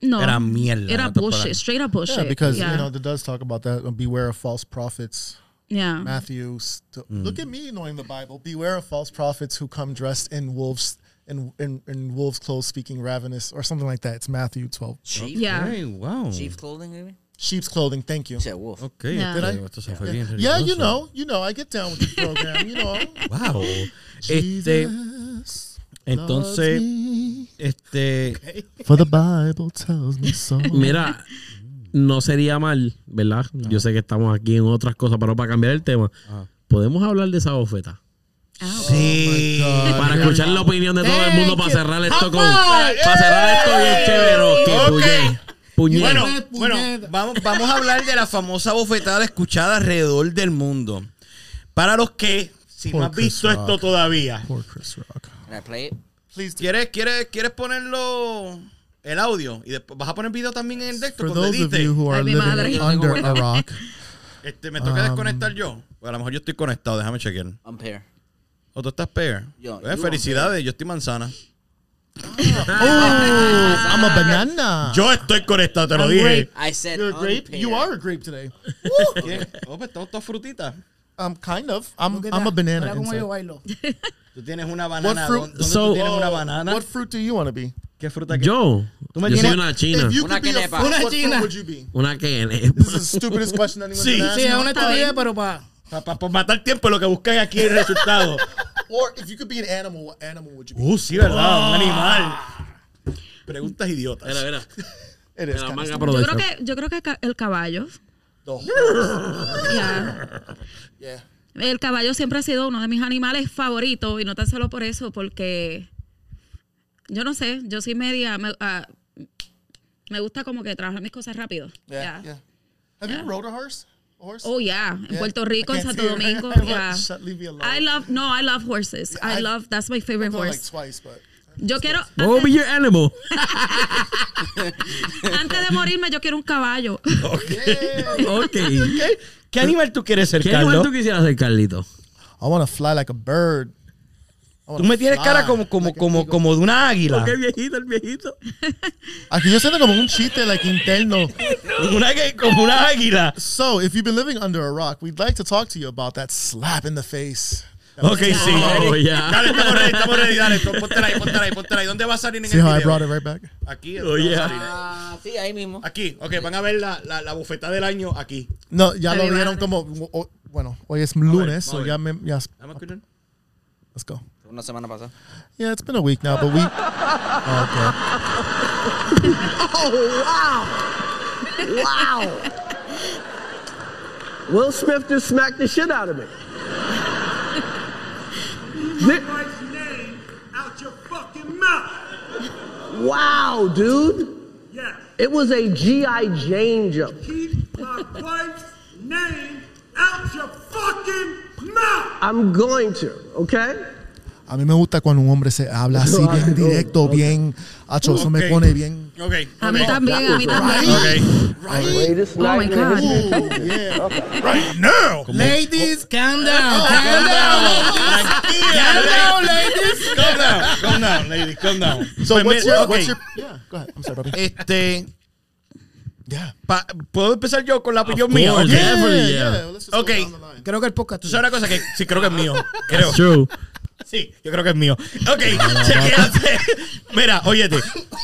No. Era mierda, Era bullshit, straight up bullshit. Yeah, because yeah. you know, it does talk about that. uh, Beware of false prophets. Yeah. Matthew, st- Mm. look at me knowing the Bible. Beware of false prophets who come dressed in wolves in in, in wolves' clothes, speaking ravenous or something like that. It's Matthew twelve. Sheep? Yeah. Hey, wow. Sheep's clothing, maybe? Sheep's clothing. Thank you. You said wolf. Ok, Yeah. Did I? esto se fue bien Yeah, you know, you know, I get down with the program. You know, Wow. Este, Jesus entonces, loves me, este, for the Bible tells me so. Mira, no sería mal, ¿verdad? Yo sé que estamos aquí en otras cosas, pero para cambiar el tema, podemos hablar de esa bofeta. Sí. Para escuchar la opinión de todo el mundo, para cerrar esto con. Para cerrar esto bien chévere. Que Ok. puñe. Puñe. Bueno, bueno vamos, vamos a hablar de la famosa bofetada escuchada alrededor del mundo. Para los que, si no has Chris visto Rock. esto todavía, Poor Chris Rock. ¿quieres, quieres, ¿quieres ponerlo el audio? Y después vas a poner video también en el texto for cuando those of edite. you who are Ay, mi living madre. under a rock, Este, me toca Um, desconectar yo. Pues a lo mejor yo estoy conectado, déjame chequear. I'm pair. ¿O tú estás peor? Yo, Eh, felicidades, yo estoy manzana. oh, I'm a banana. Yo estoy conectado, te lo I'm dije. grape. I said You're a grape. You are a grape today. ¿Qué? Oh, pues estamos todas frutitas. Um, kind of. I'm I'm a banana. Mira cómo yo bailo. Tú tienes una banana. fruit- ¿Dónde So- tú tienes una banana? What fruit do you want to be? ¿Qué fruta que Yo. Tú me Yo soy tienes- una china. If you Una could be a quenepa. fruit, Una what fruit china. would you be? Una que. This is the stupidest question anyone's Sí. ask Sí, es una estupidez, pero pa. Para matar tiempo lo que buscan aquí es el resultado. Or if you could be an animal, what animal would you be? Uh, sí, ¿verdad? Un animal. Preguntas idiotas. Mira, mira. It is kinda manga stupid. Yo creo que, yo creo que ca- el caballo. ya. Yeah. El caballo siempre ha sido uno de mis animales favoritos y no tan solo por eso, porque yo no sé, yo soy media, me, ah, me gusta como que trabajar mis cosas rápido. Yeah, yeah. Have you rode a horse? Horse? Oh yeah, en Yeah. Puerto Rico, I en can't Santo. Domingo, Shut- yeah. leave me alone. I love no, I love horses. I I- love that's my favorite I've gone like horse. twice, but Yo quiero What will be your animal? antes de morirme yo quiero un caballo. ok. ¿Qué, qué animal tú quieres ser, ¿Qué Carlos? animal tú quisieras ser, Carlito? I want to fly like a bird. Tú me tienes cara como, como, como, como de una águila. Qué viejito, el viejito. Aquí yo siento como un chiste like interno. Una, como una águila. So, if you've been living under a rock, we'd like to talk to you about that slap in the face. Ok, sí. Oh, ya. Dale, estamos ready, estamos ready. Dale, póntela ahí, póntela ahí, póntela ahí. ¿Dónde va a salir en See el how I video? brought it right back? Aquí. Oh, ¿dónde va a yeah. Ah, sí, ahí mismo. Aquí. Ok, van a ver la, la, la bufeta del año aquí. No, ya lo vieron como o- bueno, hoy es lunes, so ya me ya Vamos a escuchar. let's go. Una semana pasada. Yeah, it's been a week now, but we Oh, okay. Will Smith just smacked the shit out of me. Thi- wife's name out your fucking mouth. wow, dude. Yes. It was a G.I. Jane joke. Keep my wife's name out your fucking mouth. I'm going to, okay? A mí me gusta cuando un hombre se habla así bien directo, bien achoso, me Ok. pone bien. Ok. A mí también, a mí también. Ok. Greatest Oh my God. history. Right now. Ladies, calm down. Calm down. Calm down, ladies. Calm down, calm down, ladies, calm down. So Pues what's your, what's your Yeah, go ahead. I'm sorry, Bobby. Este, Yeah. pa- ¿puedo empezar yo con la opinión mía? Ok. yeah. Yeah. Ok. Creo que el podcast Tú sabes una cosa que sí creo que es mío. Creo. True. Sí, yo creo que es mío. Ok, chequéate. Mira, óyete.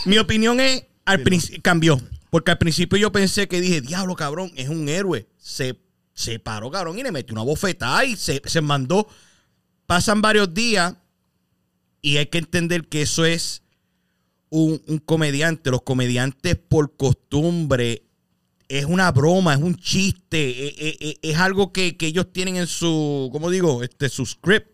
Mi opinión es, al principio, cambió. Porque al principio yo pensé que dije, diablo, cabrón, es un héroe. Se, se paró, cabrón, y le metió una bofetada y se, se mandó. Pasan varios días y hay que entender que eso es un, un comediante. Los comediantes por costumbre es una broma, es un chiste, es, es- es algo que, que ellos tienen en su, ¿cómo digo? Este, su script.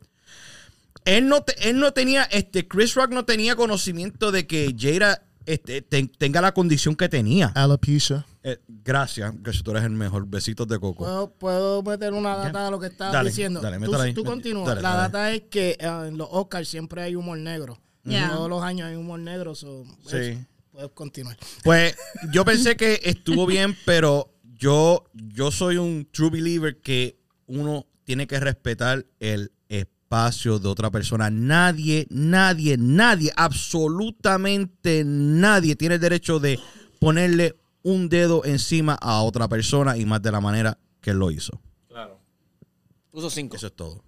Él no, te- él no tenía, este, Chris Rock no tenía conocimiento de que Jada este, ten- tenga la condición que tenía. Alopecia. Eh, gracias, que tú eres el mejor. Besitos de coco. ¿Puedo, puedo meter una data a lo que estás Dale, diciendo. dale, tú, métela ahí. tú continúa. Dale, la dale. data es que eh, en los Oscars siempre hay humor negro. Yeah. Todos los años hay humor negro. So, Sí. eso, puedes continuar. Pues yo pensé que estuvo bien, pero yo, yo soy un true believer que uno tiene que respetar el espacio de otra persona. Nadie, nadie, nadie, absolutamente nadie tiene el derecho de ponerle un dedo encima a otra persona y más de la manera que él lo hizo. Puso cinco. Eso es todo.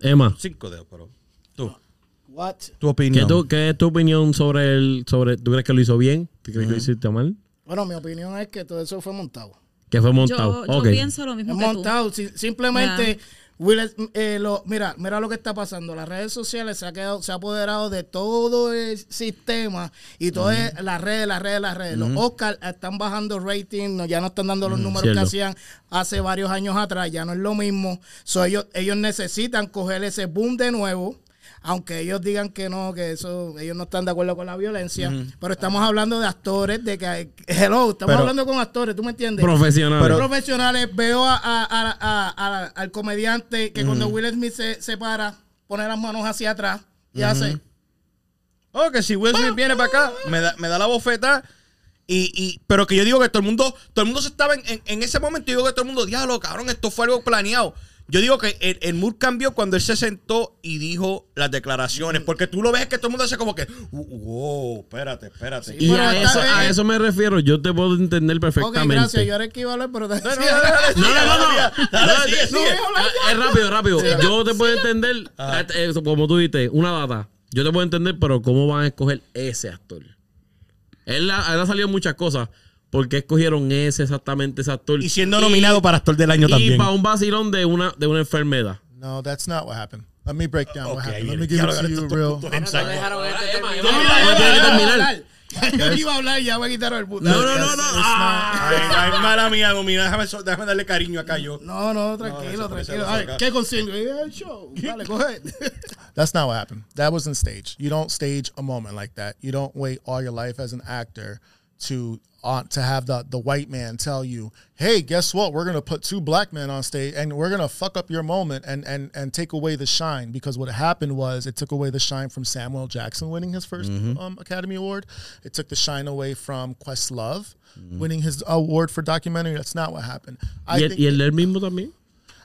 Emma, Cinco dedos, pero tú, What? tu ¿qué, opinión. tú- qué es tu opinión sobre el. sobre ¿Tú crees que lo hizo bien? ¿Tú crees que lo hiciste mal? Bueno, mi opinión es que todo eso fue montado. Que fue montado. yo ok. pienso lo Es mismo que tú. montado. si- simplemente Will Smith, eh, lo- mira, mira lo que está pasando. Las redes sociales se ha quedado, se ha apoderado de todo el sistema y todas las redes, las redes, las redes. Los Oscars están bajando rating, no, ya no están dando los números que hacían hace varios años atrás, ya no es lo mismo. So, ellos, ellos necesitan coger ese boom de nuevo. Aunque ellos digan que no, que eso, ellos no están de acuerdo con la violencia, pero estamos hablando de actores, de que, hello, estamos Pero- hablando con actores, ¿tú me entiendes? Profesional. Pero- profesionales, veo a, a- a- a- a- al comediante que cuando Will Smith se, se para, pone las manos hacia atrás y hace. Oh, que si Will Smith viene para acá, me da, me da la bofeta. Y, y, pero que yo digo que todo el mundo, todo el mundo se estaba en, en, en ese momento, yo digo que todo el mundo, diablo, cabrón, esto fue algo planeado. Yo digo que el, el mood cambió cuando él se sentó y dijo las declaraciones. Porque tú lo ves que todo el mundo hace como que, "Uh, wow, espérate, espérate. y Pero a eso, a eso me refiero. Yo te puedo entender Ok, perfectamente. gracias, yo era el que iba a hablar, pero te No, no, no, No, no, Es rápido, rápido. Yo te puedo entender, eh, como tú dices, una data. Yo te puedo entender, pero ¿cómo van a escoger ese actor? Él, ha- él ha salido muchas cosas. ¿Por qué escogieron ese exactamente ese actor? Y siendo nominado para actor del año y también. para un vacilón de una, de una enfermedad. No, that's not what happened. Let me break down what happened. Let me give Ya it to you real. Dejaron este terminar. Yo iba a terminar. hablar. Yo iba a y ya quitaron el puto. No, no, no, no. Ay, ay, mala mía, domina. Déjame, déjame darle cariño acá yo. No, no, tranquilo, eso, tranquilo. eso. ¿Qué consigo? El show. Dale, coge. That's not what happened. That wasn't staged. You don't stage a moment like that. You don't wait all your life as an actor to uh, to have the the white man tell you, "Hey, guess what? We're gonna put two black men on stage, and we're gonna fuck up your moment and and and take away the shine." Because what happened was it took away the shine from Samuel Jackson winning his 1st um, Academy Award. It took the shine away from Questlove winning his award for documentary. That's not what happened. I Y think y el del mismo también.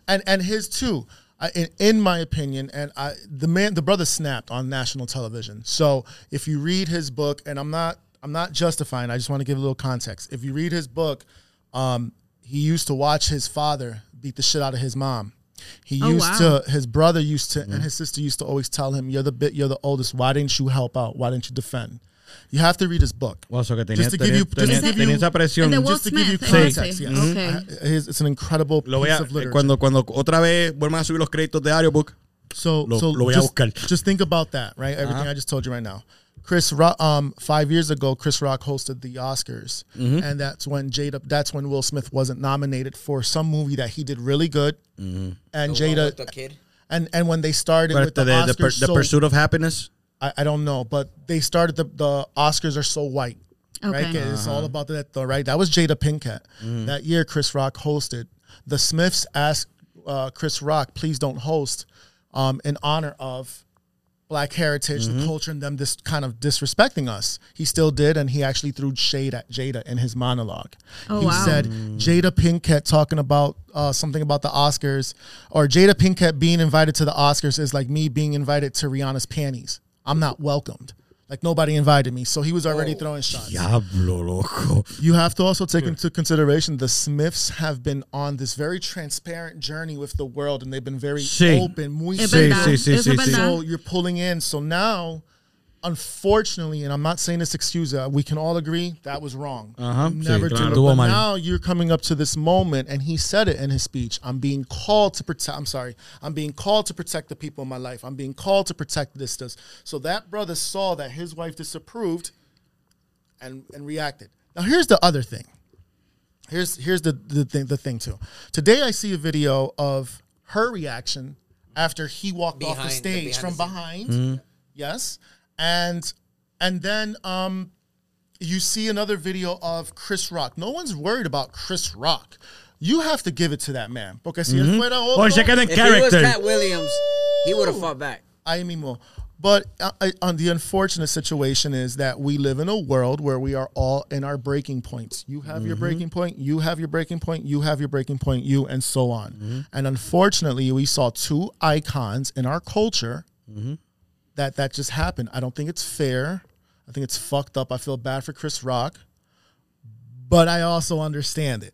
and and his too. I, in, in my opinion, and I, the man, the brother snapped on national television. So if you read his book, and I'm not, I'm not justifying. I just want to give a little context. If you read his book, um, he used to watch his father beat the shit out of his mom. He Oh, used wow. to, his brother used to, and his sister used to always tell him, "You're the bit, you're the oldest. Why didn't you help out? Why didn't you defend?" You have to read his book. O sea, que tenía, Just to give tenía- you- just to tenía- give tenía you- esa presión. El de Will Just to give you context, ese. yes. Okay. I- his- it's an incredible Lo voy piece a, of literature. cuando, cuando otra vez vuelvan a subir los créditos de Audiobook. So, Lo- so lo voy a just, buscar. just think about that, right? Everything I just told you right now. Chris Rock, um, five years ago, Chris Rock hosted the Oscars, Mm-hmm. and that's when Jada, that's when Will Smith wasn't nominated for some movie that he did really good, Mm-hmm. and The Jada, the kid. and and when they started Pero with the, este de, the, Oscars, the so- Pursuit of Happiness. I, I don't know, but they started the the Oscars are so white, right? Okay. 'Cause It's all about that, though, right? That was Jada Pinkett. That year, Chris Rock hosted. The Smiths asked uh, Chris Rock, please don't host um, in honor of black heritage, the culture, and them this kind of disrespecting us. He still did, and he actually threw shade at Jada in his monologue. Oh, he wow. said Jada Pinkett talking about uh, something about the Oscars, or Jada Pinkett being invited to the Oscars is like me being invited to Rihanna's panties. I'm not welcomed. Like nobody invited me, so he was already oh, throwing shots. Diablo, loco. You have to also take into consideration the Smiths have been on this very transparent journey with the world, and they've been very Sí. open, muy Es Sí, verdad. sí, sí, sí, sí. so you're pulling in. So now, unfortunately, and I'm not saying this excuse, uh, we can all agree that was wrong. Ajá, You sí, Never claro. do it. But now you're coming up to this moment, and he said it in his speech. I'm being called to protect. I'm sorry. I'm being called to protect the people in my life. I'm being called to protect this. this. So that brother saw that his wife disapproved, and and reacted. Now here's the other thing. Here's here's the the thing the thing too. Today I see a video of her reaction after he walked off the Behind- the stage behind from the behind. Yes, and and then um, you see another video of Chris Rock. No one's worried about Chris Rock. You have to give it to that man. Porque si él mm-hmm. fuera otro, Or se queda en If he was character. Cat Williams, he would have fought back. I ahí mismo. But uh, I, on the unfortunate situation is that we live in a world where we are all in our breaking points. You have your mm-hmm. breaking point, you have your breaking point, you have your breaking point, you, and so on. Mm-hmm. And unfortunately, we saw two icons in our culture that that just happened. I don't think it's fair. I think it's fucked up. I feel bad for Chris Rock, but I also understand it.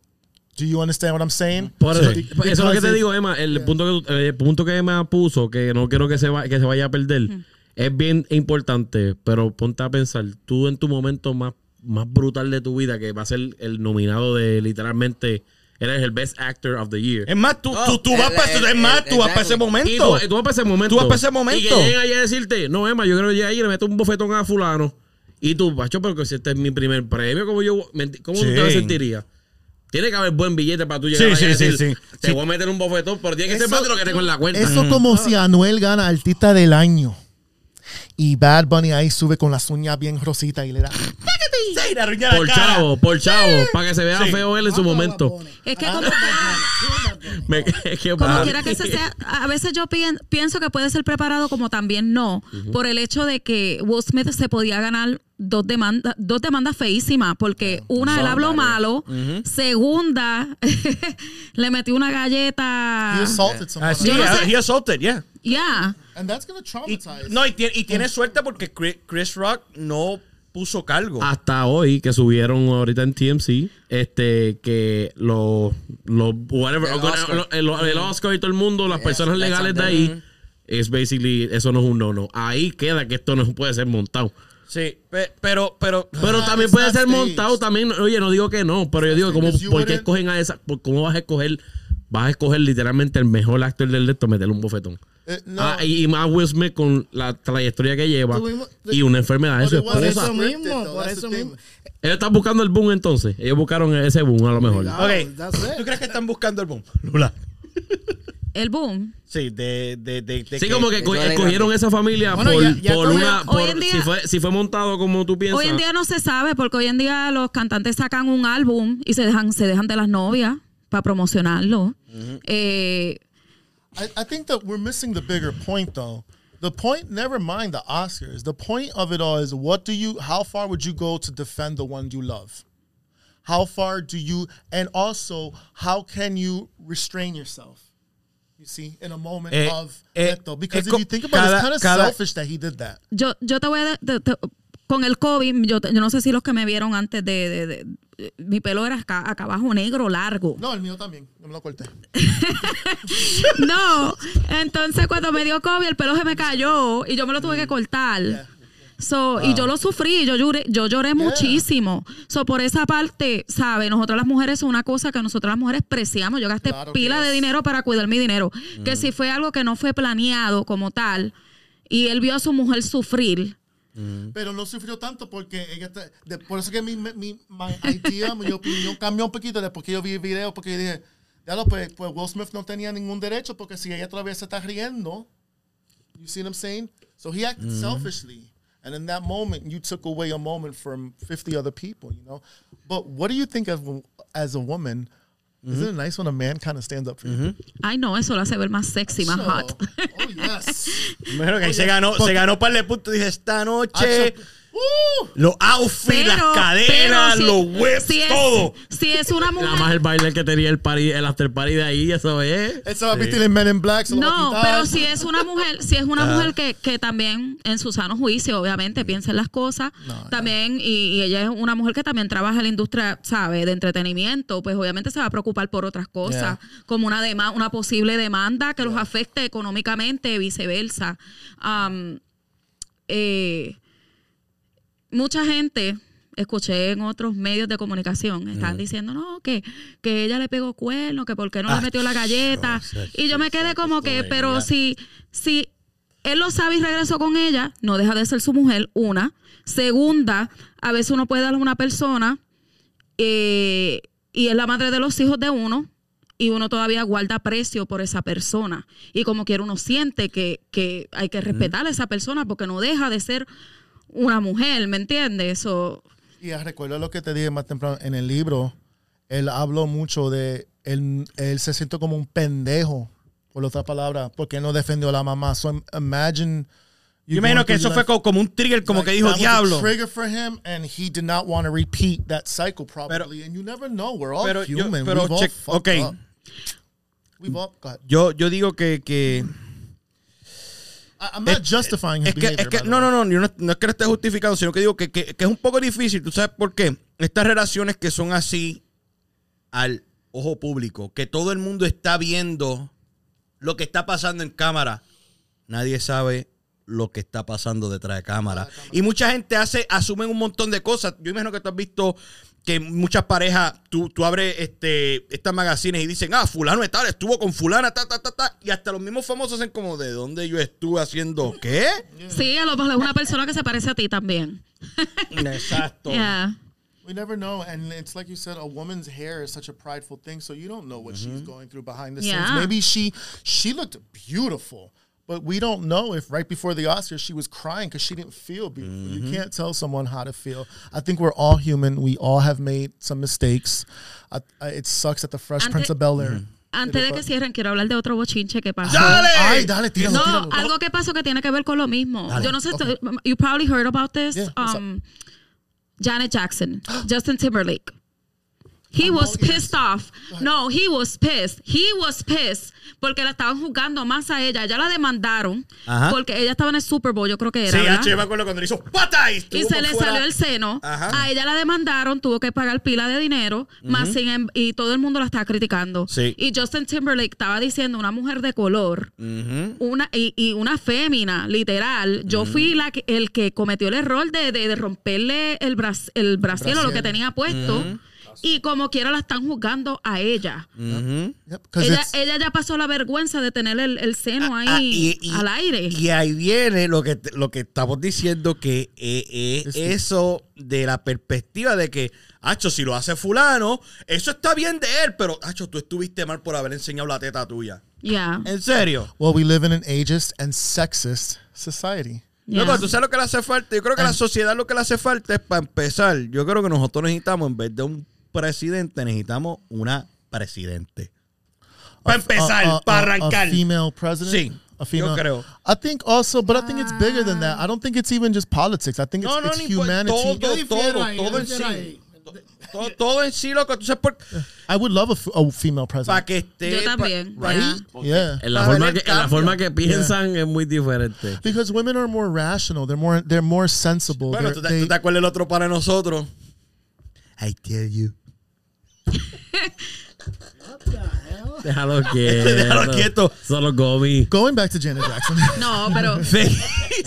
Do you understand what I'm saying? Por eso, Sí. eso es lo que te digo, Emma. El, punto que, el punto que Emma puso, que no quiero que se, va- que se vaya a perder, es bien importante, pero ponte a pensar, tú en tu momento más, más brutal de tu vida, que va a ser el nominado de literalmente Eres el Best Actor of the Year. Es más, tú, Oh, tú, tú vas para es más, tú vas para ese momento. Y tú, tú vas para ese momento. Tú vas para ese momento. Y que lleguen allá a decirte, no, Emma, yo creo que ahí y le meto un bofetón a fulano. Y tú, macho, pero que si este es mi primer premio, ¿cómo, yo, cómo tú Sí. te sentirías? Tiene que haber buen billete para tú llegar Sí, sí, decir, sí, sí. te voy a meter un bofetón, pero tiene que ser Eso- más de lo que tengo en la cuenta. Eso como si Anuel gana artista del año. Y Bad Bunny ahí sube con las uñas bien rositas y le da. Sí, la por cara. chavo, por chavo, para que se vea Sí. feo él en su momento. Es que como, Me- que como quiera que se sea, a veces yo pien- pienso que puede ser preparado como también no, por el hecho de que Will Smith se podía ganar dos demandas, dos demandas feísimas, porque una él habló malo, segunda le metió una He galleta, assaulted someone. Ah, sí, Yo no ah, sé. he assaulted, yeah. ya, And that's gonna Y, traumatize. no, y tiene, y tiene suerte porque Chris Rock no puso cargo. hasta hoy que subieron ahorita en TMC este que los los whatever El Oscar. lo- el, el Oscar y todo el mundo las Yes, personas legales de ahí es basically eso no es un no no ahí queda que esto no puede ser montado. Sí, pe- pero, pero, pero Ah, también puede ser montado también oye no digo que no pero yo digo you por qué escogen a esa cómo vas a escoger vas a escoger literalmente el mejor actor del esto meterle un bofetón Eh, no. Ah, y, y más Will Smith con la trayectoria que lleva Tuvimos- y una enfermedad de su eso mismo, por eso mismo. ellos están buscando el boom entonces ellos buscaron ese boom a lo mejor. ¿Tú crees que están buscando el boom? Lula. el boom. Sí, de, de, de, de Sí, como que escogieron esa familia Bueno, por, ya- ya por cogió- una. por- día- si, fue, si fue montado como tú piensas. Hoy en día no se sabe porque hoy en día los cantantes sacan un álbum y se dejan, se dejan de las novias para promocionarlo. Eh, I, I think that we're missing the bigger point, though. The point, never mind the Oscars. The point of it all is what do you, how far would you go to defend the one you love? How far do you, and also, how can you restrain yourself? You see, in a moment Eh, of eh, it, though, because eh, if you think about it, it's kind of cada- selfish that he did that. yo, yo te voy a... de- te- con el COVID, yo, yo no sé si los que me vieron antes de... de- de- de- mi pelo era acá, acá abajo negro, largo. No, el mío también. No me lo corté. No, entonces cuando me dio COVID el pelo se me cayó y yo me lo tuve que cortar. So, Y yo lo sufrí, yo lloré, yo lloré muchísimo. So, por esa parte, ¿sabes? Nosotras las mujeres es una cosa que nosotras las mujeres preciamos. Yo gasté Claro pila de dinero para cuidar mi dinero. Que si fue algo que no fue planeado como tal y él vio a su mujer sufrir. Pero no sufrió tanto porque ella te- de- por eso que mi, mi, idea, mi opinión cambió un poquito después que yo vi el video porque yo dije, ya lo, pues, pues Will Smith no tenía ningún derecho porque si ella todavía se está riendo, you see what I'm saying? So he acted selfishly. And in that moment, you took away a moment from 50 other people, you know? But what do you think of, as a woman? Isn't it nice when a man kind of stands up for you? Ay, no, eso lo hace ver más sexy, más So- hot. Oh, yes. Bueno, que ahí se ganó, se ganó un par de puntos. Dije, esta noche, Acho- Woo! los outfits, las cadenas, pero si- los si es- todo. Si es una mujer. Nada más el baile que tenía el party, el after party de ahí, eso es. Eso va a vestir en Men in Black. No, pero si es una mujer, si es una mujer que, que también en su sano juicio, obviamente, piensa en las cosas, también, y, y ella es una mujer que también trabaja en la industria, ¿sabe?, de entretenimiento, pues obviamente se va a preocupar por otras cosas, como una dema- una posible demanda que los afecte económicamente, viceversa. Eh, mucha gente escuché en otros medios de comunicación están diciendo no que, que ella le pegó cuerno que por qué no le metió la galleta y yo me quedé como que pero si si él lo sabe y regresó con ella no deja de ser su mujer una. Segunda a veces uno puede darle a una persona eh, y es la madre de los hijos de uno y uno todavía guarda precio por esa persona. Y como quiera uno siente que, que hay que respetar a esa persona porque no deja de ser una mujer, ¿me entiendes? O, Y ah, recuerdo lo que te dije más temprano en el libro. Él habló mucho de. Él, él se siente como un pendejo, por otra palabra, porque él no defendió a la mamá. So imagine. Yo imagino que eso fue co- como un trigger, como que dijo, diablo. trigger for him, and he did not want to repeat that cycle probably. and you never know. We're all pero yo- human. pero We've all check- fucked okay. up. We've all. Go ahead. Yo, yo digo que, que I'm not justifying his es que, que no, no, no, yo no, no es que lo esté justificando, sino que digo que, que- que es un poco difícil. ¿Tú sabes por qué? Estas relaciones que son así al ojo público, que todo el mundo está viendo lo que está pasando en cámara, nadie sabe lo que está pasando detrás de cámara. Y mucha gente hace, asumen un montón de cosas. Yo imagino que tú has visto que muchas parejas, tú, tú abres este, estas magazines y dicen, ah, fulano de tal, estuvo con fulana, ta, ta, ta, ta. Y hasta los mismos famosos hacen como, ¿de dónde yo estuve haciendo qué? Sí, a lo mejor es una persona que se parece a ti también. Exacto. Yeah. We never know, and it's like you said, a woman's hair is such a prideful thing, so you don't know what she's going through behind the Yeah. scenes. Maybe she she looked beautiful, but we don't know if right before the Oscars she was crying because she didn't feel beautiful. You can't tell someone how to feel. I think we're all human. We all have made some mistakes. I, I, it sucks that the Fresh Ante- Prince of Bel Air. Antes de que cierren, quiero hablar de otro bochinche que pasó. ¡Dale! Ay, dale, tíralo, No, tíralo. algo que pasó que tiene que ver con lo mismo. Yo no sé, you probably heard about this. Yeah, um, Janet Jackson, Justin Timberlake. He was pissed off. No, he was pissed. He was pissed porque la estaban juzgando más a ella. Ya la demandaron Ajá. porque ella estaba en el Super Bowl, yo creo que era. Sí, ¿verdad? H, me acuerdo cuando le hizo ¡pata! Y, se le fuera. salió el seno. Ajá. A ella la demandaron, tuvo que pagar pila de dinero, más sin em- y todo el mundo la estaba criticando. Sí. Y Justin Timberlake estaba diciendo una mujer de color, una y, y una fémina, literal. Yo fui la que- el que cometió el error de, de- de romperle el, bras, el brasier o lo que tenía puesto. Y como quiera la están juzgando a ella. Yep, Ella, ella ya pasó la vergüenza de tener el, el seno ahí Ah, y- y- al aire. Y ahí viene lo que, lo que estamos diciendo, que eh, eh, Es que- eso de la perspectiva de que, Hacho, si lo hace fulano, eso está bien de él, pero, Hacho, tú estuviste mal por haber enseñado la teta tuya. Yeah. ¿En serio? well, we live in an ageist and sexist society. yeah. Luego, ¿tú sabes lo que le hace falta? Yo creo que a la Ah. sociedad lo que le hace falta es, para empezar, yo creo que nosotros necesitamos, en vez de un presidente, necesitamos una presidente. Para empezar, A- a- para arrancar. A female president? Sí, A female. yo creo. I think also, but I think it's bigger than that. I don't think it's even just politics. I think it's, No, no, it's humanity. todo, todo, ahí, todo en sí. Todo, todo en sí, loco. ¿Tú sabes por I would love a, a female Para president. que esté. Yo pa- también. right? yeah. Yeah. En la, Para forma que, en la forma que piensan es muy diferente. Because women are more rational. They're more they're more sensible. Bueno, They're- ¿tú te, they- tú te acuerdas el otro para nosotros? I tell you. Déjalo quieto. Déjalo quieto. Solo gomi. going back to Janet Jackson. No, pero Fake,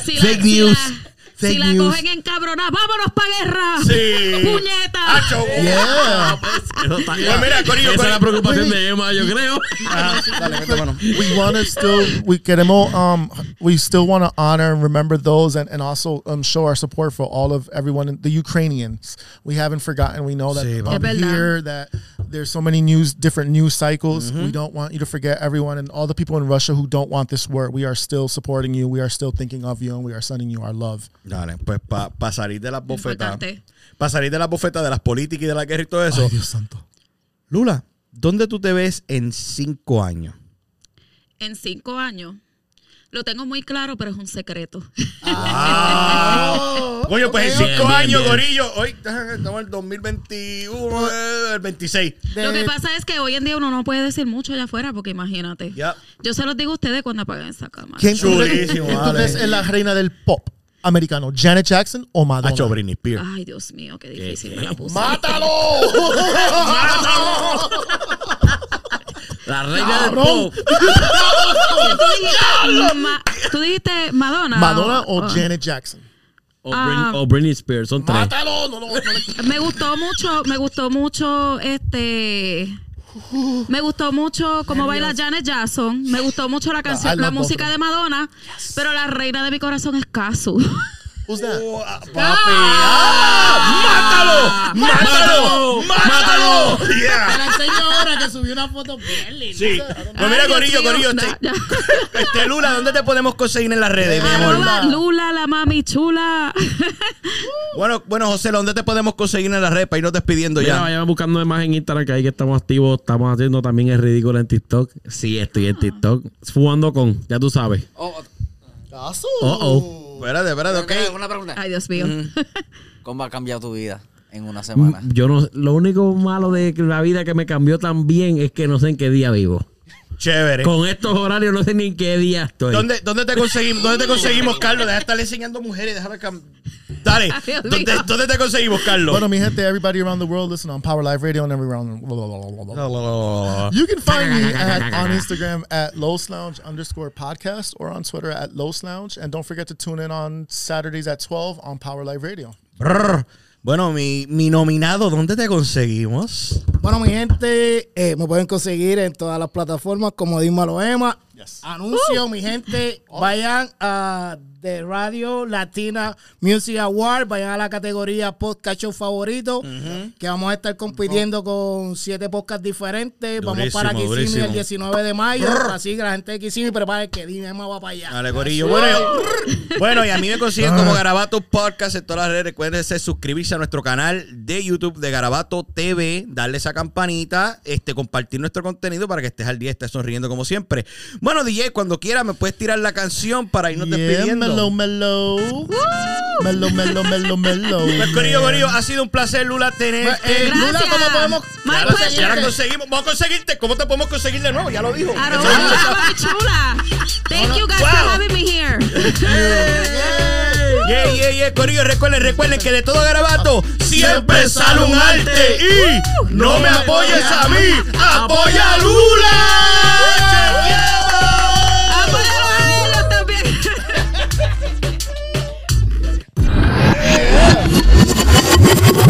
si la, fake si news. la- Fake si la news. cogen en cabrona, vámonos pa' guerra. Sí. ¡Puñeta! Acho. yeah. Pues mira, Corillo, Esa es la Corillo. preocupación de Emma, yo creo. Ah, dale, mete mano. we want to still we queremos um we still want to honor and remember those and, and also um show our support for all of everyone in the Ukrainians. We haven't forgotten. We know that Sí, um, Es here that there's so many news different news cycles. Mm-hmm. We don't want you to forget everyone and all the people in Russia who don't want this war. We are still supporting you. We are still thinking of you and we are sending you our love. Dale, pues para salir de las bofetas. Para salir de las bofetas de las políticas y de la guerra y todo eso. Ay, Dios santo. Lula, ¿dónde tú te ves en cinco años? En cinco años. Lo tengo muy claro, pero es un secreto. Oye, pues en cinco bien, años, bien. Gorillo. Hoy estamos en el 2021, eh, el 26. Lo que pasa es que hoy en día uno no puede decir mucho allá afuera, porque imagínate. Yo se los digo a ustedes cuando apaguen esa cámara. ¿Quién Chulísimo, vale. ves es la reina del pop americano? Janet Jackson o Madonna? Hacho Britney Spears. Ay, Dios mío, qué difícil me la puse. ¡Mátalo! La reina del pop. ¿Tú dijiste Madonna? Madonna o Oh. Janet Jackson. O, Ah. Britney, o Britney Spears. Son tres. Mátalo, no, no, no Me gustó mucho, me gustó mucho este. Me gustó mucho cómo baila Janet Jackson. Me gustó mucho la canción, love la música de Madonna. Pero la reina de mi corazón es Casu. Who's that? Oh, ah, papi. ¡Ah! ¡Mátalo! ¡Mátalo! ¡Mátalo! Te Yeah. la enseño ahora que subí una foto bien linda. Sí. Pues mira, Corillo. Corillo. Este, este, Lula, ¿dónde te podemos conseguir en las redes, mi amor? Lula, la mami chula. Bueno, bueno, José, ¿dónde te podemos conseguir en las redes para irnos despidiendo Mira, ya? vayan buscando más en Instagram que ahí que estamos activos. Estamos haciendo también el ridículo en TikTok. Sí, estoy en TikTok. Fugando con, ya tú sabes. Oh, Oh, oh. Espérate, espérate, ok. ok. Una pregunta. Ay, Dios mío. ¿Cómo ha cambiado tu vida en una semana? Yo no, lo único malo de la vida que me cambió tan bien es que no sé en qué día vivo. Chévere. Con estos horarios no sé ni en qué día estoy. ¿Dónde, dónde te conseguimos, dónde te conseguimos, Carlos? Deja de estarle enseñando mujeres, déjame cam- Dale. ¿Dónde, dónde te conseguimos, Carlos? Bueno, mi gente, everybody around the world, listen on Power Live Radio and every around. You can find me at, on Instagram at Los Lounge underscore podcast or on Twitter at Los Lounge. And don't forget to tune in on Saturdays at 12 on Power Live Radio. Brr. Bueno, mi, mi nominado, ¿dónde te conseguimos? Bueno, mi gente, eh, me pueden conseguir en todas las plataformas como Dímelo Emma. Anuncio, mi gente, vayan a The Radio Latina Music Award, vayan a la categoría podcast show favorito, que vamos a estar compitiendo con siete podcasts diferentes. vamos para Kissimmee el 19 de mayo, así que la gente de Kissimmee prepare que Dime Emma va para allá. Dale, Corillo. Bueno, yo- bueno, y a mí me consiguen como Garabato Podcast en todas las redes. Recuerden suscribirse a nuestro canal de YouTube de Garabato TV, darle esa campanita, este, compartir nuestro contenido para que estés al día, estés sonriendo como siempre. Bueno, DJ, cuando quieras me puedes tirar la canción para irnos Yeah, despidiendo. Mellow, mellow. Mellow, mellow, mellow, mellow. Pues, Corillo, Corillo, ha sido un placer, Lula, tenerte. Eh, Lula. ¿cómo podemos Ya pleasure. ya la conseguimos. Vamos a conseguirte. ¿Cómo te podemos conseguir de nuevo? Ya lo dijo. Claro, chula. Thank you guys Wow. for having me here. Yeah, yeah, yeah, Corillo, recuerden, recuerden que de todo garabato siempre sale un arte. Y no me apoyes a mí, apoya a Lula. Ha ha ha!